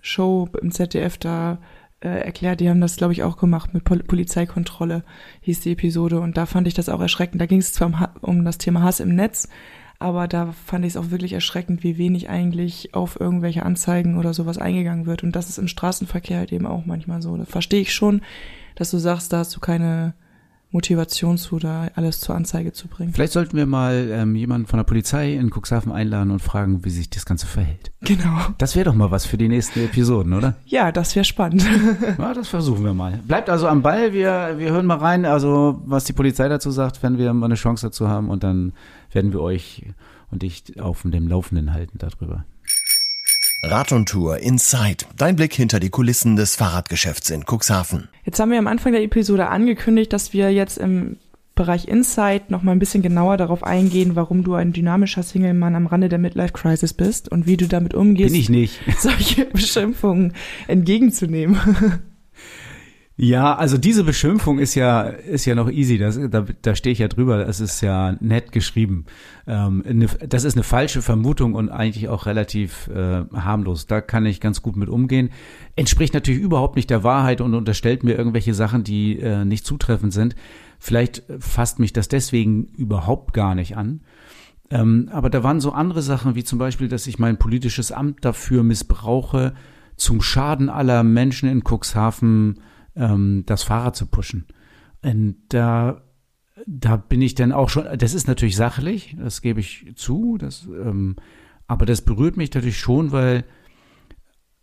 Show im ZDF da äh, erklärt. Die haben das, glaube ich, auch gemacht mit Pol Polizeikontrolle, hieß die Episode. Und da fand ich das auch erschreckend. Da ging es zwar um, um das Thema Hass im Netz, aber da fand ich es auch wirklich erschreckend, wie wenig eigentlich auf irgendwelche Anzeigen oder sowas eingegangen wird. Und das ist im Straßenverkehr halt eben auch manchmal so. Da verstehe ich schon, dass du sagst, da hast du keine Motivation zu, da alles zur Anzeige zu bringen. Vielleicht sollten wir mal ähm, jemanden von der Polizei in Cuxhaven einladen und fragen, wie sich das Ganze verhält. Genau. Das wäre doch mal was für die nächsten Episoden, oder? Ja, das wäre spannend. Ja, das versuchen wir mal. Bleibt also am Ball, wir, wir hören mal rein, also was die Polizei dazu sagt, wenn wir mal eine Chance dazu haben und dann werden wir euch und dich auf dem Laufenden halten darüber. Rad und Tour Inside. Dein Blick hinter die Kulissen des Fahrradgeschäfts in Cuxhaven. Jetzt haben wir am Anfang der Episode angekündigt, dass wir jetzt im Bereich Insight noch mal ein bisschen genauer darauf eingehen, warum du ein dynamischer Single-Mann am Rande der Midlife-Crisis bist und wie du damit umgehst, Bin ich nicht. solche Beschimpfungen entgegenzunehmen. Ja, also diese Beschimpfung ist ja ist ja noch easy. Das, da, da stehe ich ja drüber. Das ist ja nett geschrieben. Ähm, eine, das ist eine falsche Vermutung und eigentlich auch relativ äh, harmlos. Da kann ich ganz gut mit umgehen. Entspricht natürlich überhaupt nicht der Wahrheit und unterstellt mir irgendwelche Sachen, die äh, nicht zutreffend sind. Vielleicht fasst mich das deswegen überhaupt gar nicht an. Ähm, aber da waren so andere Sachen, wie zum Beispiel, dass ich mein politisches Amt dafür missbrauche, zum Schaden aller Menschen in Cuxhaven ähm, das Fahrrad zu pushen. Und da, da bin ich dann auch schon, das ist natürlich sachlich, das gebe ich zu, das, ähm, aber das berührt mich natürlich schon, weil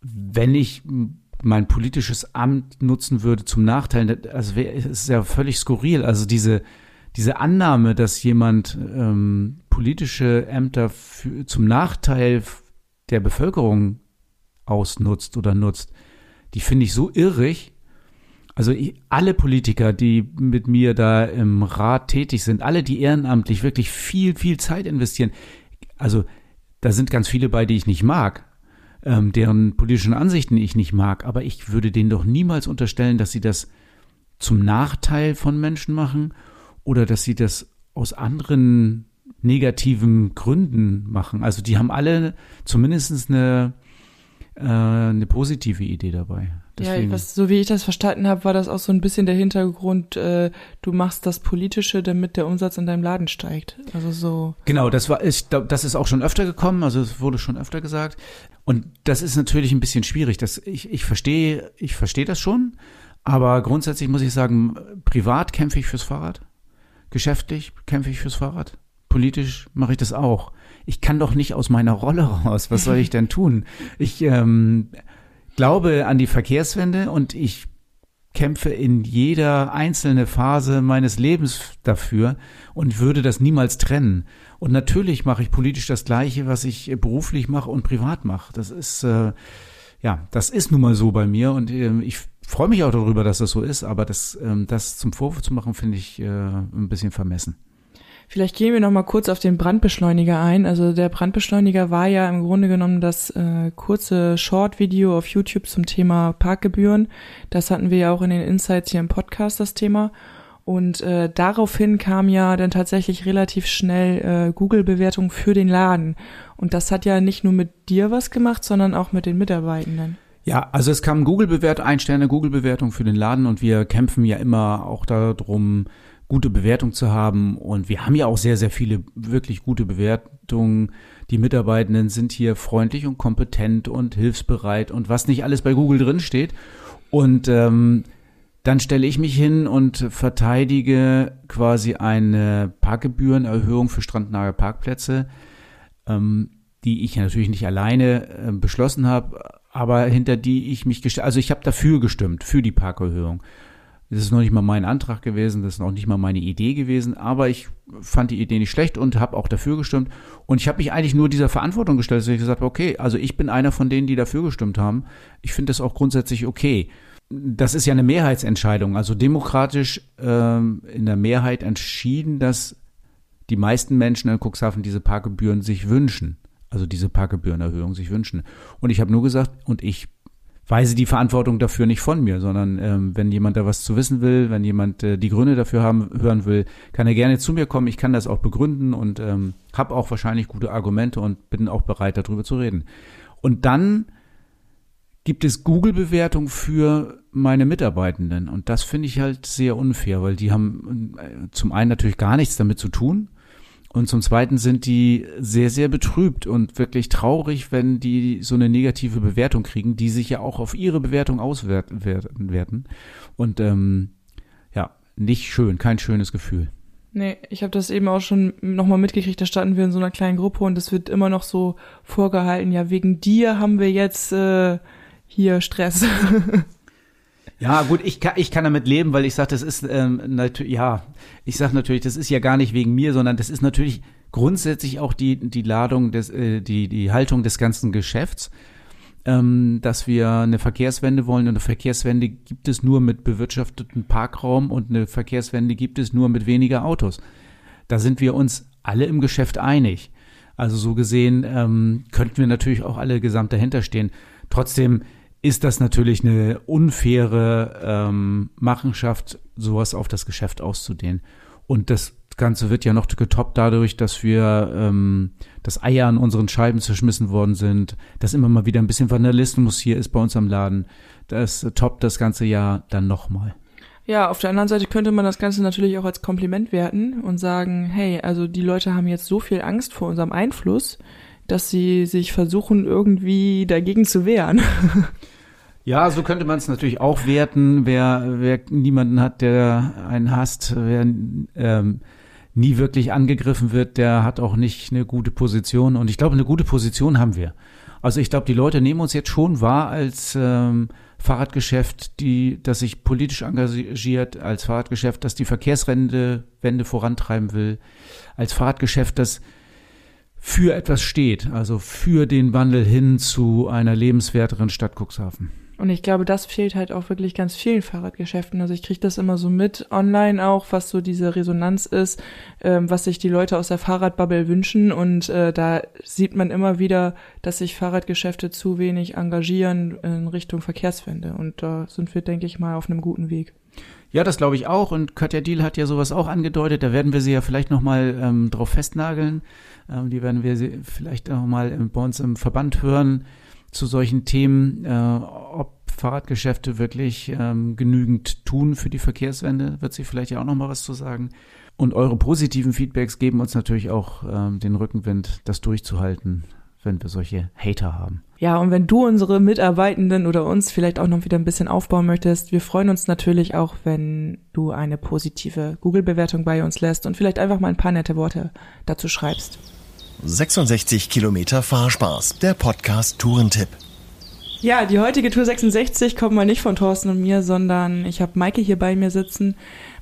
wenn ich mein politisches Amt nutzen würde zum Nachteil, also es ist ja völlig skurril. Also diese, diese Annahme, dass jemand ähm, politische Ämter für, zum Nachteil der Bevölkerung ausnutzt oder nutzt, die finde ich so irrig. Also ich, alle Politiker, die mit mir da im Rat tätig sind, alle, die ehrenamtlich wirklich viel, viel Zeit investieren, also da sind ganz viele bei, die ich nicht mag, ähm, deren politischen Ansichten ich nicht mag, aber ich würde denen doch niemals unterstellen, dass sie das zum Nachteil von Menschen machen oder dass sie das aus anderen negativen Gründen machen. Also die haben alle zumindest eine, äh, eine positive Idee dabei. Deswegen. Ja, was, so wie ich das verstanden habe, war das auch so ein bisschen der Hintergrund, äh, du machst das Politische, damit der Umsatz in deinem Laden steigt. Also so. Genau, das war, ich glaube, das ist auch schon öfter gekommen, also es wurde schon öfter gesagt. Und das ist natürlich ein bisschen schwierig. Das, ich, ich verstehe, ich verstehe das schon, aber grundsätzlich muss ich sagen, privat kämpfe ich fürs Fahrrad, geschäftlich kämpfe ich fürs Fahrrad, politisch mache ich das auch. Ich kann doch nicht aus meiner Rolle raus. Was soll ich denn tun? Ich ähm, glaube an die Verkehrswende und ich kämpfe in jeder einzelne Phase meines Lebens dafür und würde das niemals trennen. Und natürlich mache ich politisch das Gleiche, was ich beruflich mache und privat mache. Das ist äh, ja, das ist nun mal so bei mir und äh, ich freue mich auch darüber, dass das so ist. Aber das, ähm, das zum Vorwurf zu machen, finde ich äh, ein bisschen vermessen. Vielleicht gehen wir noch mal kurz auf den Brandbeschleuniger ein. Also der Brandbeschleuniger war ja im Grunde genommen das äh, kurze Short-Video auf YouTube zum Thema Parkgebühren. Das hatten wir ja auch in den Insights hier im Podcast, das Thema. Und äh, daraufhin kam ja dann tatsächlich relativ schnell äh, Google-Bewertung für den Laden. Und das hat ja nicht nur mit dir was gemacht, sondern auch mit den Mitarbeitenden. Ja, also es kam Google-Bewertung, ein Sterne Google-Bewertung für den Laden und wir kämpfen ja immer auch darum, gute Bewertung zu haben. Und wir haben ja auch sehr, sehr viele wirklich gute Bewertungen. Die Mitarbeitenden sind hier freundlich und kompetent und hilfsbereit und was nicht alles bei Google drin steht. Und ähm, dann stelle ich mich hin und verteidige quasi eine Parkgebührenerhöhung für strandnahe Parkplätze, ähm, die ich natürlich nicht alleine äh, beschlossen habe, aber hinter die ich mich gestellt, also ich habe dafür gestimmt, für die Parkerhöhung. Das ist noch nicht mal mein Antrag gewesen, das ist noch nicht mal meine Idee gewesen, aber ich fand die Idee nicht schlecht und habe auch dafür gestimmt. Und ich habe mich eigentlich nur dieser Verantwortung gestellt, dass ich gesagt habe, okay, also ich bin einer von denen, die dafür gestimmt haben. Ich finde das auch grundsätzlich okay das ist ja eine Mehrheitsentscheidung, also demokratisch ähm, in der Mehrheit entschieden, dass die meisten Menschen in Cuxhaven diese Parkgebühren sich wünschen, also diese Parkgebührenerhöhung sich wünschen. Und ich habe nur gesagt, und ich weise die Verantwortung dafür nicht von mir, sondern ähm, wenn jemand da was zu wissen will, wenn jemand äh, die Gründe dafür haben hören will, kann er gerne zu mir kommen. Ich kann das auch begründen und ähm, habe auch wahrscheinlich gute Argumente und bin auch bereit, darüber zu reden. Und dann gibt es Google-Bewertung für meine Mitarbeitenden. Und das finde ich halt sehr unfair, weil die haben äh, zum einen natürlich gar nichts damit zu tun. Und zum Zweiten sind die sehr, sehr betrübt und wirklich traurig, wenn die so eine negative Bewertung kriegen, die sich ja auch auf ihre Bewertung auswerten werden. Und ähm, ja, nicht schön, kein schönes Gefühl. Nee, ich habe das eben auch schon nochmal mitgekriegt, da standen wir in so einer kleinen Gruppe und es wird immer noch so vorgehalten, ja, wegen dir haben wir jetzt äh, hier Stress. Ja, gut, ich kann, ich kann damit leben, weil ich sage, das ist ähm, natürlich, ja, ich sage natürlich, das ist ja gar nicht wegen mir, sondern das ist natürlich grundsätzlich auch die, die Ladung des, äh, die, die Haltung des ganzen Geschäfts, ähm, dass wir eine Verkehrswende wollen. Und eine Verkehrswende gibt es nur mit bewirtschaftetem Parkraum und eine Verkehrswende gibt es nur mit weniger Autos. Da sind wir uns alle im Geschäft einig. Also so gesehen ähm, könnten wir natürlich auch alle gesamt dahinter stehen. Trotzdem ist das natürlich eine unfaire ähm, Machenschaft, sowas auf das Geschäft auszudehnen. Und das Ganze wird ja noch getoppt dadurch, dass wir ähm, das Eier an unseren Scheiben zerschmissen worden sind, dass immer mal wieder ein bisschen Vandalismus hier ist bei uns am Laden. Das toppt das ganze Jahr dann nochmal. Ja, auf der anderen Seite könnte man das Ganze natürlich auch als Kompliment werten und sagen, hey, also die Leute haben jetzt so viel Angst vor unserem Einfluss, dass sie sich versuchen, irgendwie dagegen zu wehren. Ja, so könnte man es natürlich auch werten. Wer, wer niemanden hat, der einen hasst, wer ähm, nie wirklich angegriffen wird, der hat auch nicht eine gute Position. Und ich glaube, eine gute Position haben wir. Also ich glaube, die Leute nehmen uns jetzt schon wahr als ähm, Fahrradgeschäft, die, das sich politisch engagiert, als Fahrradgeschäft, das die Verkehrswende Wende vorantreiben will, als Fahrradgeschäft, das für etwas steht, also für den Wandel hin zu einer lebenswerteren Stadt Cuxhaven. Und ich glaube, das fehlt halt auch wirklich ganz vielen Fahrradgeschäften. Also ich kriege das immer so mit online auch, was so diese Resonanz ist, ähm, was sich die Leute aus der Fahrradbubble wünschen. Und äh, da sieht man immer wieder, dass sich Fahrradgeschäfte zu wenig engagieren in Richtung Verkehrswende. Und da sind wir, denke ich mal, auf einem guten Weg. Ja, das glaube ich auch. Und Katja Diel hat ja sowas auch angedeutet. Da werden wir sie ja vielleicht nochmal ähm, drauf festnageln. Ähm, die werden wir sie vielleicht auch mal bei uns im Verband hören zu solchen Themen, äh, ob Fahrradgeschäfte wirklich ähm, genügend tun für die Verkehrswende, wird sie vielleicht ja auch noch mal was zu sagen. Und eure positiven Feedbacks geben uns natürlich auch ähm, den Rückenwind, das durchzuhalten, wenn wir solche Hater haben. Ja, und wenn du unsere Mitarbeitenden oder uns vielleicht auch noch wieder ein bisschen aufbauen möchtest, wir freuen uns natürlich auch, wenn du eine positive Google-Bewertung bei uns lässt und vielleicht einfach mal ein paar nette Worte dazu schreibst. 66 Kilometer Fahrspaß, der Podcast Tourentipp. Ja, die heutige Tour 66 kommt mal nicht von Thorsten und mir, sondern ich habe Maike hier bei mir sitzen.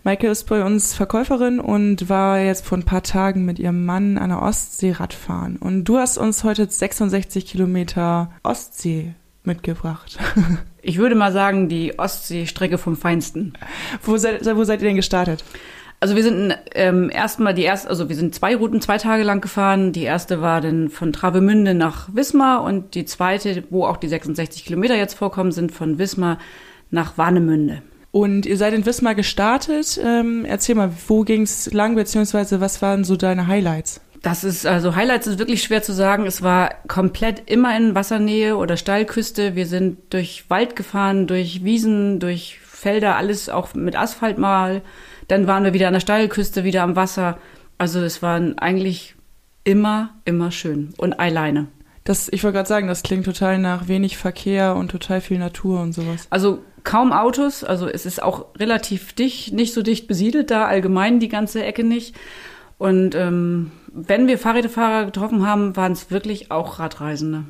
Maike ist bei uns Verkäuferin und war jetzt vor ein paar Tagen mit ihrem Mann an der Ostsee Radfahren. Und du hast uns heute 66 Kilometer Ostsee mitgebracht. Ich würde mal sagen, die Ostseestrecke vom Feinsten. Wo seid, wo seid ihr denn gestartet? Also wir sind ähm, erstmal die erste, also wir sind zwei Routen zwei Tage lang gefahren. Die erste war dann von Travemünde nach Wismar und die zweite, wo auch die 66 Kilometer jetzt vorkommen, sind von Wismar nach Warnemünde. Und ihr seid in Wismar gestartet. Ähm, erzähl mal, wo ging's lang, beziehungsweise was waren so deine Highlights? Das ist, also Highlights ist wirklich schwer zu sagen. Es war komplett immer in Wassernähe oder Steilküste. Wir sind durch Wald gefahren, durch Wiesen, durch Felder, alles auch mit Asphalt mal. Dann waren wir wieder an der Steilküste, wieder am Wasser. Also es waren eigentlich immer, immer schön. Und alleine. Das, ich wollte gerade sagen, das klingt total nach wenig Verkehr und total viel Natur und sowas. Also kaum Autos, also es ist auch relativ dicht, nicht so dicht besiedelt da, allgemein die ganze Ecke nicht. Und ähm, wenn wir Fahrrädefahrer getroffen haben, waren es wirklich auch Radreisende.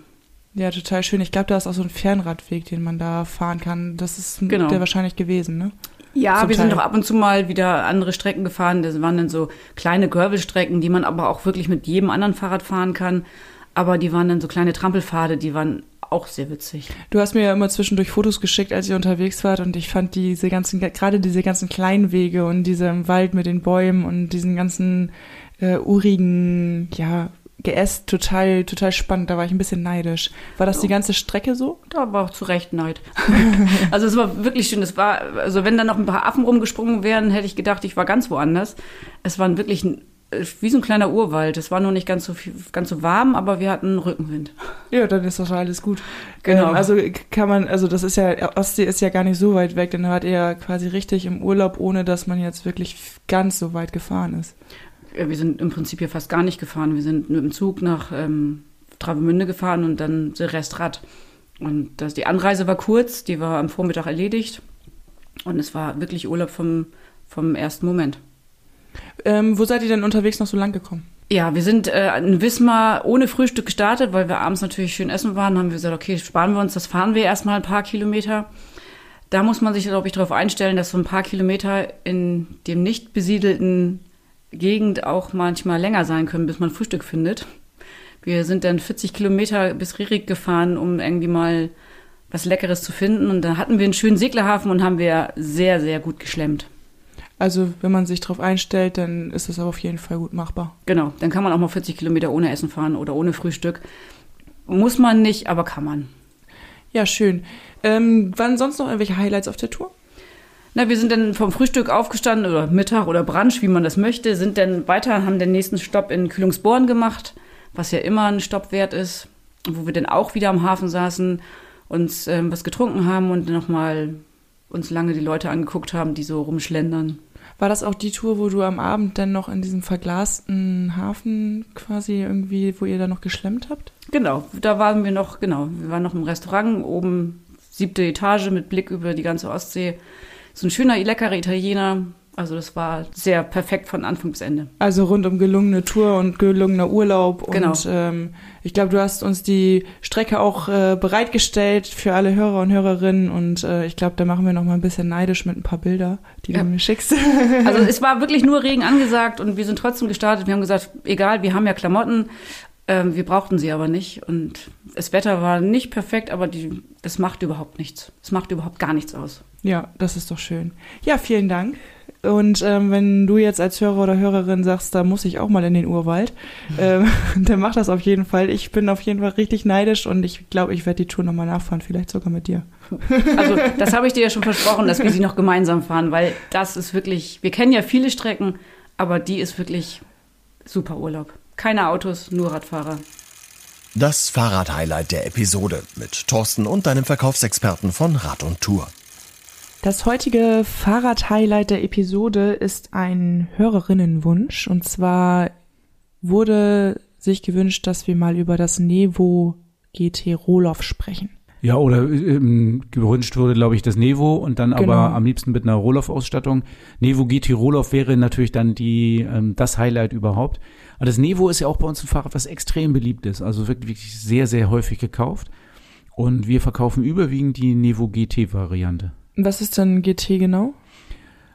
Ja, total schön. Ich glaube, da ist auch so ein Fernradweg, den man da fahren kann. Das ist genau. der wahrscheinlich gewesen, ne? Ja, wir Teil. sind doch ab und zu mal wieder andere Strecken gefahren. Das waren dann so kleine Gravelstrecken, die man aber auch wirklich mit jedem anderen Fahrrad fahren kann. Aber die waren dann so kleine Trampelpfade, die waren auch sehr witzig. Du hast mir ja immer zwischendurch Fotos geschickt, als ihr unterwegs wart und ich fand diese ganzen, gerade diese ganzen kleinen Wege und dieser Wald mit den Bäumen und diesen ganzen äh, urigen, ja, geäst total, total spannend. Da war ich ein bisschen neidisch. War das die ganze Strecke so? Da war auch zu Recht Neid. also es war wirklich schön. Es war, also wenn da noch ein paar Affen rumgesprungen wären, hätte ich gedacht, ich war ganz woanders. Es war wirklich wie so ein kleiner Urwald. Es war noch nicht ganz so viel, ganz so warm, aber wir hatten Rückenwind. Ja, dann ist doch alles gut. Genau. Ähm, also kann man, also das ist ja, Ostsee ist ja gar nicht so weit weg, dann hat er quasi richtig im Urlaub, ohne dass man jetzt wirklich ganz so weit gefahren ist. Äh, wir sind im Prinzip hier fast gar nicht gefahren. Wir sind mit dem Zug nach ähm, Travemünde gefahren und dann der Rest Rad. Und das, die Anreise war kurz, die war am Vormittag erledigt. Und es war wirklich Urlaub vom, vom ersten Moment. Ähm, wo seid ihr denn unterwegs noch so lang gekommen? Ja, wir sind äh, in Wismar ohne Frühstück gestartet, weil wir abends natürlich schön essen waren. Haben wir gesagt, okay, sparen wir uns, das fahren wir erstmal ein paar Kilometer. Da muss man sich, glaube ich, darauf einstellen, dass so ein paar Kilometer in dem nicht besiedelten Gegend auch manchmal länger sein können, bis man Frühstück findet. Wir sind dann 40 Kilometer bis Ririk gefahren, um irgendwie mal was Leckeres zu finden. Und da hatten wir einen schönen Seglerhafen und haben wir sehr, sehr gut geschlemmt. Also wenn man sich darauf einstellt, dann ist das aber auf jeden Fall gut machbar. Genau, dann kann man auch mal 40 Kilometer ohne Essen fahren oder ohne Frühstück. Muss man nicht, aber kann man. Ja, schön. Ähm, waren sonst noch irgendwelche Highlights auf der Tour? Na, wir sind dann vom Frühstück aufgestanden oder Mittag oder Brunch, wie man das möchte, sind dann weiter, haben den nächsten Stopp in Kühlungsborn gemacht, was ja immer ein Stopp wert ist, wo wir dann auch wieder am Hafen saßen, uns ähm, was getrunken haben und nochmal uns lange die Leute angeguckt haben, die so rumschlendern. War das auch die Tour, wo du am Abend dann noch in diesem verglasten Hafen quasi irgendwie, wo ihr da noch geschlemmt habt? Genau, da waren wir noch, genau, wir waren noch im Restaurant oben siebte Etage mit Blick über die ganze Ostsee. So ein schöner, leckerer Italiener. Also das war sehr perfekt von Anfang bis Ende. Also rund um gelungene Tour und gelungener Urlaub. Genau. Und ähm, ich glaube, du hast uns die Strecke auch äh, bereitgestellt für alle Hörer und Hörerinnen. Und äh, ich glaube, da machen wir noch mal ein bisschen neidisch mit ein paar Bilder, die Ja. du mir schickst. Also es war wirklich nur Regen angesagt und wir sind trotzdem gestartet. Wir haben gesagt, egal, wir haben ja Klamotten, ähm, wir brauchten sie aber nicht. Und das Wetter war nicht perfekt, aber die, das macht überhaupt nichts. Es macht überhaupt gar nichts aus. Ja, das ist doch schön. Ja, vielen Dank. Und ähm, wenn du jetzt als Hörer oder Hörerin sagst, da muss ich auch mal in den Urwald, ähm, dann mach das auf jeden Fall. Ich bin auf jeden Fall richtig neidisch und ich glaube, ich werde die Tour nochmal nachfahren, vielleicht sogar mit dir. Also das habe ich dir ja schon versprochen, dass wir sie noch gemeinsam fahren, weil das ist wirklich, wir kennen ja viele Strecken, aber die ist wirklich super Urlaub. Keine Autos, nur Radfahrer. Das Fahrrad-Highlight der Episode mit Thorsten und deinem Verkaufsexperten von Rad und Tour. Das heutige Fahrrad-Highlight der Episode ist ein Hörerinnenwunsch. Und zwar wurde sich gewünscht, dass wir mal über das Nevo GT Roloff sprechen. Ja, oder ähm, gewünscht wurde, glaube ich, das Nevo und dann Genau. aber am liebsten mit einer Roloff-Ausstattung. Nevo GT Roloff wäre natürlich dann die ähm, das Highlight überhaupt. Aber das Nevo ist ja auch bei uns ein Fahrrad, was extrem beliebt ist. Also wirklich, wirklich sehr, sehr häufig gekauft. Und wir verkaufen überwiegend die Nevo GT-Variante. Was ist denn GT genau?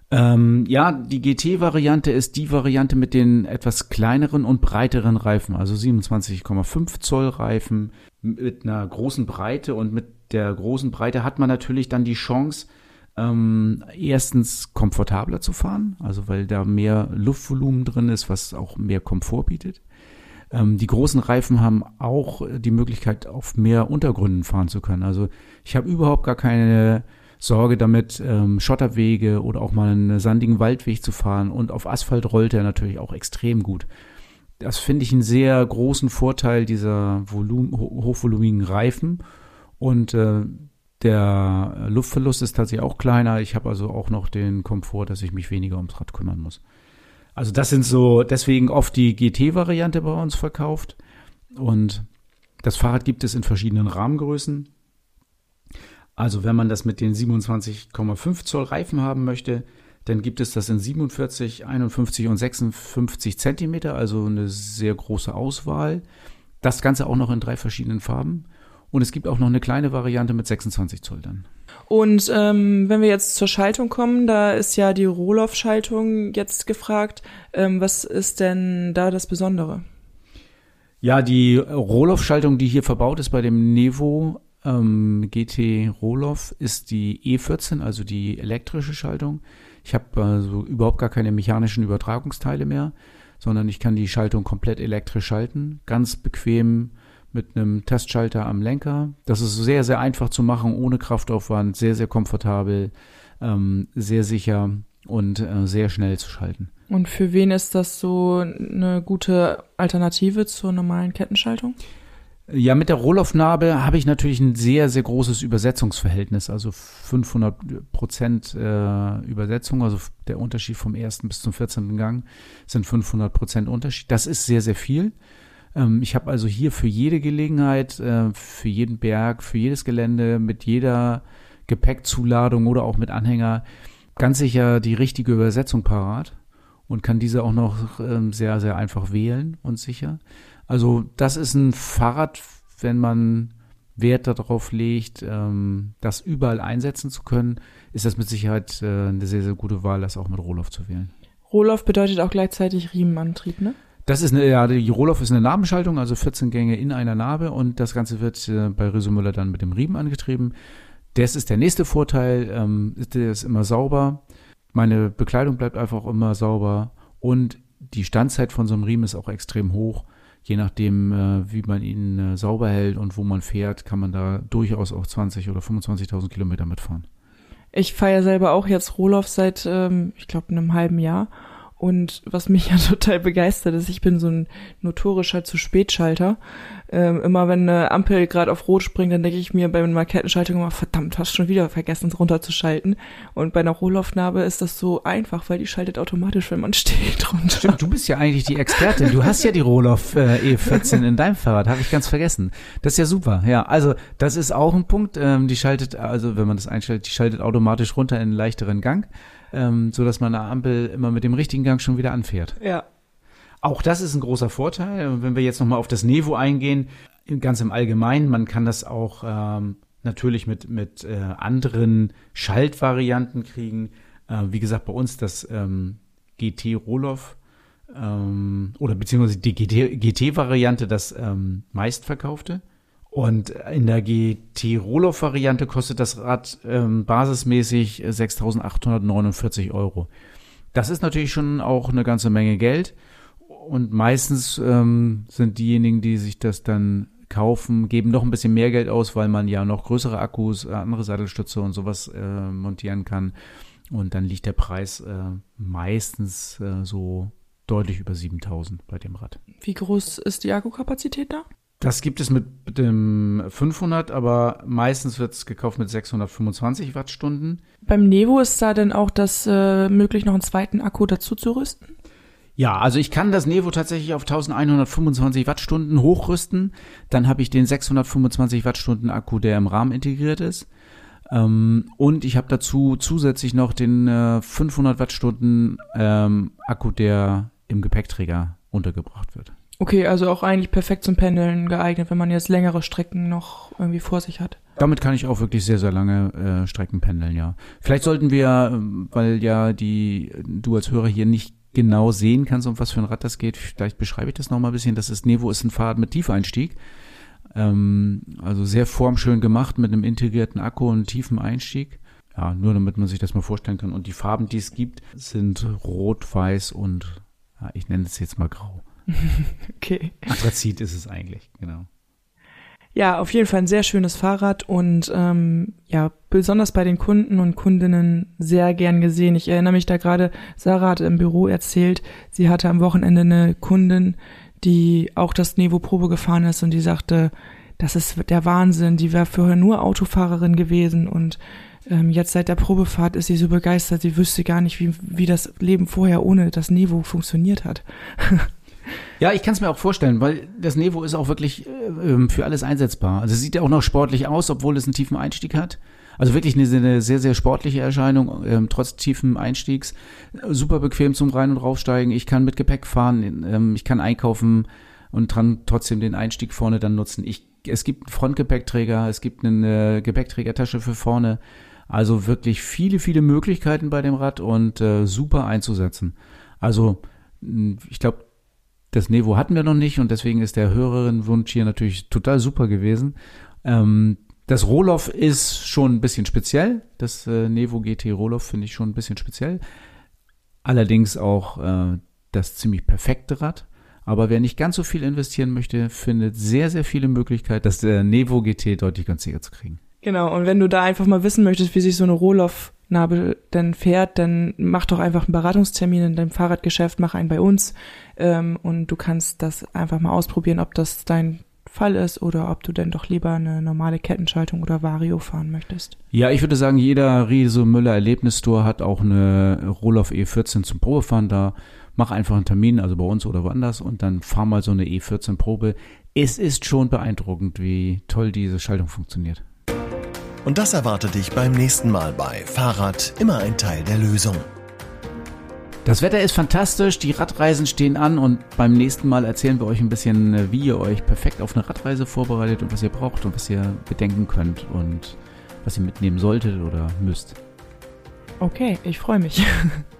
Ähm, ja, die GT-Variante ist die Variante mit den etwas kleineren und breiteren Reifen, also 27,5 Zoll Reifen mit einer großen Breite und mit der großen Breite hat man natürlich dann die Chance, ähm, erstens komfortabler zu fahren, also weil da mehr Luftvolumen drin ist, was auch mehr Komfort bietet. Ähm, die großen Reifen haben auch die Möglichkeit, auf mehr Untergründen fahren zu können. Also ich habe überhaupt gar keine Sorge damit, ähm, Schotterwege oder auch mal einen sandigen Waldweg zu fahren. Und auf Asphalt rollt er natürlich auch extrem gut. Das finde ich einen sehr großen Vorteil dieser Volum ho- hochvolumigen Reifen. Und äh, der Luftverlust ist tatsächlich auch kleiner. Ich habe also auch noch den Komfort, dass ich mich weniger ums Rad kümmern muss. Also das sind so deswegen oft die GT-Variante bei uns verkauft. Und das Fahrrad gibt es in verschiedenen Rahmengrößen. Also wenn man das mit den 27,5 Zoll Reifen haben möchte, dann gibt es das in 47, 51 und 56 Zentimeter, also eine sehr große Auswahl. Das Ganze auch noch in drei verschiedenen Farben. Und es gibt auch noch eine kleine Variante mit 26 Zoll dann. Und ähm, wenn wir jetzt zur Schaltung kommen, da ist ja die Rohloff-Schaltung jetzt gefragt. Ähm, was ist denn da das Besondere? Ja, die Rohloff-Schaltung, die hier verbaut ist bei dem Nevo ähm, GT Rohloff, ist die E14, also die elektrische Schaltung. Ich habe also überhaupt gar keine mechanischen Übertragungsteile mehr, sondern ich kann die Schaltung komplett elektrisch schalten. Ganz bequem mit einem Testschalter am Lenker. Das ist sehr, sehr einfach zu machen, ohne Kraftaufwand, sehr, sehr komfortabel, ähm, sehr sicher und äh, sehr schnell zu schalten. Und für wen ist das so eine gute Alternative zur normalen Kettenschaltung? Ja, mit der Rohlaufnarbe habe ich natürlich ein sehr, sehr großes Übersetzungsverhältnis, also 500 Prozent äh, Übersetzung, also der Unterschied vom ersten bis zum 14. Gang sind 500 Prozent Unterschied. Das ist sehr, sehr viel. Ähm, ich habe also hier für jede Gelegenheit, äh, für jeden Berg, für jedes Gelände, mit jeder Gepäckzuladung oder auch mit Anhänger ganz sicher die richtige Übersetzung parat und kann diese auch noch ähm, sehr, sehr einfach wählen und sicher. Also das ist ein Fahrrad, wenn man Wert darauf legt, ähm, das überall einsetzen zu können, ist das mit Sicherheit äh, eine sehr, sehr gute Wahl, das auch mit Rohloff zu wählen. Rohloff bedeutet auch gleichzeitig Riemenantrieb, ne? Das ist eine, ja, die Rohloff ist eine Nabenschaltung, also 14 Gänge in einer Narbe und das Ganze wird äh, bei Riesemüller dann mit dem Riemen angetrieben. Das ist der nächste Vorteil, ähm, der ist immer sauber. Meine Bekleidung bleibt einfach immer sauber und die Standzeit von so einem Riemen ist auch extrem hoch. Je nachdem, äh, wie man ihn äh, sauber hält und wo man fährt, kann man da durchaus auch 20 oder 25.000 Kilometer mitfahren. Ich fahre ja selber auch jetzt Rohloff seit, ähm, ich glaube, einem halben Jahr. Und was mich ja total begeistert ist, ich bin so ein notorischer zu Spätschalter. ähm, immer wenn eine Ampel gerade auf Rot springt, dann denke ich mir bei einer Kettenschaltung immer, verdammt, hast schon wieder vergessen, es runterzuschalten. Und bei einer Rohloff-Narbe ist das so einfach, weil die schaltet automatisch, wenn man steht runter. Stimmt, du bist ja eigentlich die Expertin. Du hast ja die Rohloff äh, E14 in deinem Fahrrad, habe ich ganz vergessen. Das ist ja super. Ja, also das ist auch ein Punkt. Ähm, die schaltet, also wenn man das einstellt, die schaltet automatisch runter in einen leichteren Gang, ähm, so dass man eine Ampel immer mit dem richtigen Gang schon wieder anfährt. Ja, Auch das ist ein großer Vorteil. Wenn wir jetzt nochmal auf das Nevo eingehen, ganz im Allgemeinen, man kann das auch ähm, natürlich mit, mit äh, anderen Schaltvarianten kriegen. Äh, wie gesagt, bei uns das ähm, GT Roloff ähm, oder beziehungsweise die GT-Variante das ähm, meistverkaufte. Und in der GT Roloff-Variante kostet das Rad ähm, basismäßig 6.849 Euro. Das ist natürlich schon auch eine ganze Menge Geld. Und meistens ähm, sind diejenigen, die sich das dann kaufen, geben noch ein bisschen mehr Geld aus, weil man ja noch größere Akkus, äh, andere Sattelstütze und sowas äh, montieren kann. Und dann liegt der Preis äh, meistens äh, so deutlich über 7000 bei dem Rad. wie groß ist die Akkukapazität da? Das gibt es mit dem 500, aber meistens wird es gekauft mit 625 Wattstunden. Beim Nevo ist da denn auch das äh, möglich, noch einen zweiten Akku dazu zu rüsten? Ja, also ich kann das Nevo tatsächlich auf 1125 Wattstunden hochrüsten. Dann habe ich den 625 Wattstunden Akku, der im Rahmen integriert ist. Ähm, und ich habe dazu zusätzlich noch den äh, 500 Wattstunden ähm, Akku, der im Gepäckträger untergebracht wird. Okay, also auch eigentlich perfekt zum Pendeln geeignet, wenn man jetzt längere Strecken noch irgendwie vor sich hat. Damit kann ich auch wirklich sehr, sehr lange äh, Strecken pendeln, ja. Vielleicht sollten wir, ähm, weil ja die du als Hörer hier nicht genau sehen kannst, um was für ein Rad das geht, vielleicht beschreibe ich das nochmal ein bisschen. Das ist Nevo ist ein Fahrrad mit Tiefeinstieg. Ähm, also sehr formschön gemacht mit einem integrierten Akku und tiefen Einstieg. Ja, nur damit man sich das mal vorstellen kann. Und die Farben, die es gibt, sind rot, weiß und ja, ich nenne es jetzt mal grau. Okay. Anthrazit ist es eigentlich, genau. Ja, auf jeden Fall ein sehr schönes Fahrrad und ähm, ja, besonders bei den Kunden und Kundinnen sehr gern gesehen. Ich erinnere mich da gerade, Sarah hat im Büro erzählt, sie hatte am Wochenende eine Kundin, die auch das Nevo Probe gefahren ist und die sagte, das ist der Wahnsinn, die wäre vorher nur Autofahrerin gewesen und ähm, jetzt seit der Probefahrt ist sie so begeistert, sie wüsste gar nicht, wie, wie das Leben vorher ohne das Nevo funktioniert hat. Ja, ich kann es mir auch vorstellen, weil das Nevo ist auch wirklich äh, ähm, für alles einsetzbar. Also es sieht ja auch noch sportlich aus, obwohl es einen tiefen Einstieg hat. Also wirklich eine, eine sehr, sehr sportliche Erscheinung, ähm, trotz tiefen Einstiegs. Super bequem zum Rein- und Raufsteigen. Ich kann mit Gepäck fahren, ähm, ich kann einkaufen und dran trotzdem den Einstieg vorne dann nutzen. Ich, es gibt einen Frontgepäckträger, es gibt eine Gepäckträgertasche für vorne. Also wirklich viele, viele Möglichkeiten bei dem Rad und äh, super einzusetzen. Also ich glaube, das Nevo hatten wir noch nicht und deswegen ist der Hörerinnenwunsch hier natürlich total super gewesen. Ähm, das Roloff ist schon ein bisschen speziell. Das äh, Nevo GT Roloff finde ich schon ein bisschen speziell. Allerdings auch äh, das ziemlich perfekte Rad. Aber wer nicht ganz so viel investieren möchte, findet sehr, sehr viele Möglichkeiten, das äh, Nevo GT deutlich günstiger zu kriegen. Genau, und wenn du da einfach mal wissen möchtest, wie sich so eine Rohloff-Narbe denn fährt, dann mach doch einfach einen Beratungstermin in deinem Fahrradgeschäft, mach einen bei uns ähm, und du kannst das einfach mal ausprobieren, ob das dein Fall ist oder ob du denn doch lieber eine normale Kettenschaltung oder Vario fahren möchtest. Ja, ich würde sagen, jeder Riese Müller Erlebnisstore hat auch eine Roloff E14 zum Probefahren da. Mach einfach einen Termin, also bei uns oder woanders, und dann fahr mal so eine E14 Probe. Es ist schon beeindruckend, wie toll diese Schaltung funktioniert. Und das erwartet dich beim nächsten Mal bei Fahrrad immer ein Teil der Lösung. Das Wetter ist fantastisch, die Radreisen stehen an und beim nächsten Mal erzählen wir euch ein bisschen, äh, wie ihr euch perfekt auf eine Radreise vorbereitet und was ihr braucht und was ihr bedenken könnt und was ihr mitnehmen solltet oder müsst. Okay, ich freue mich.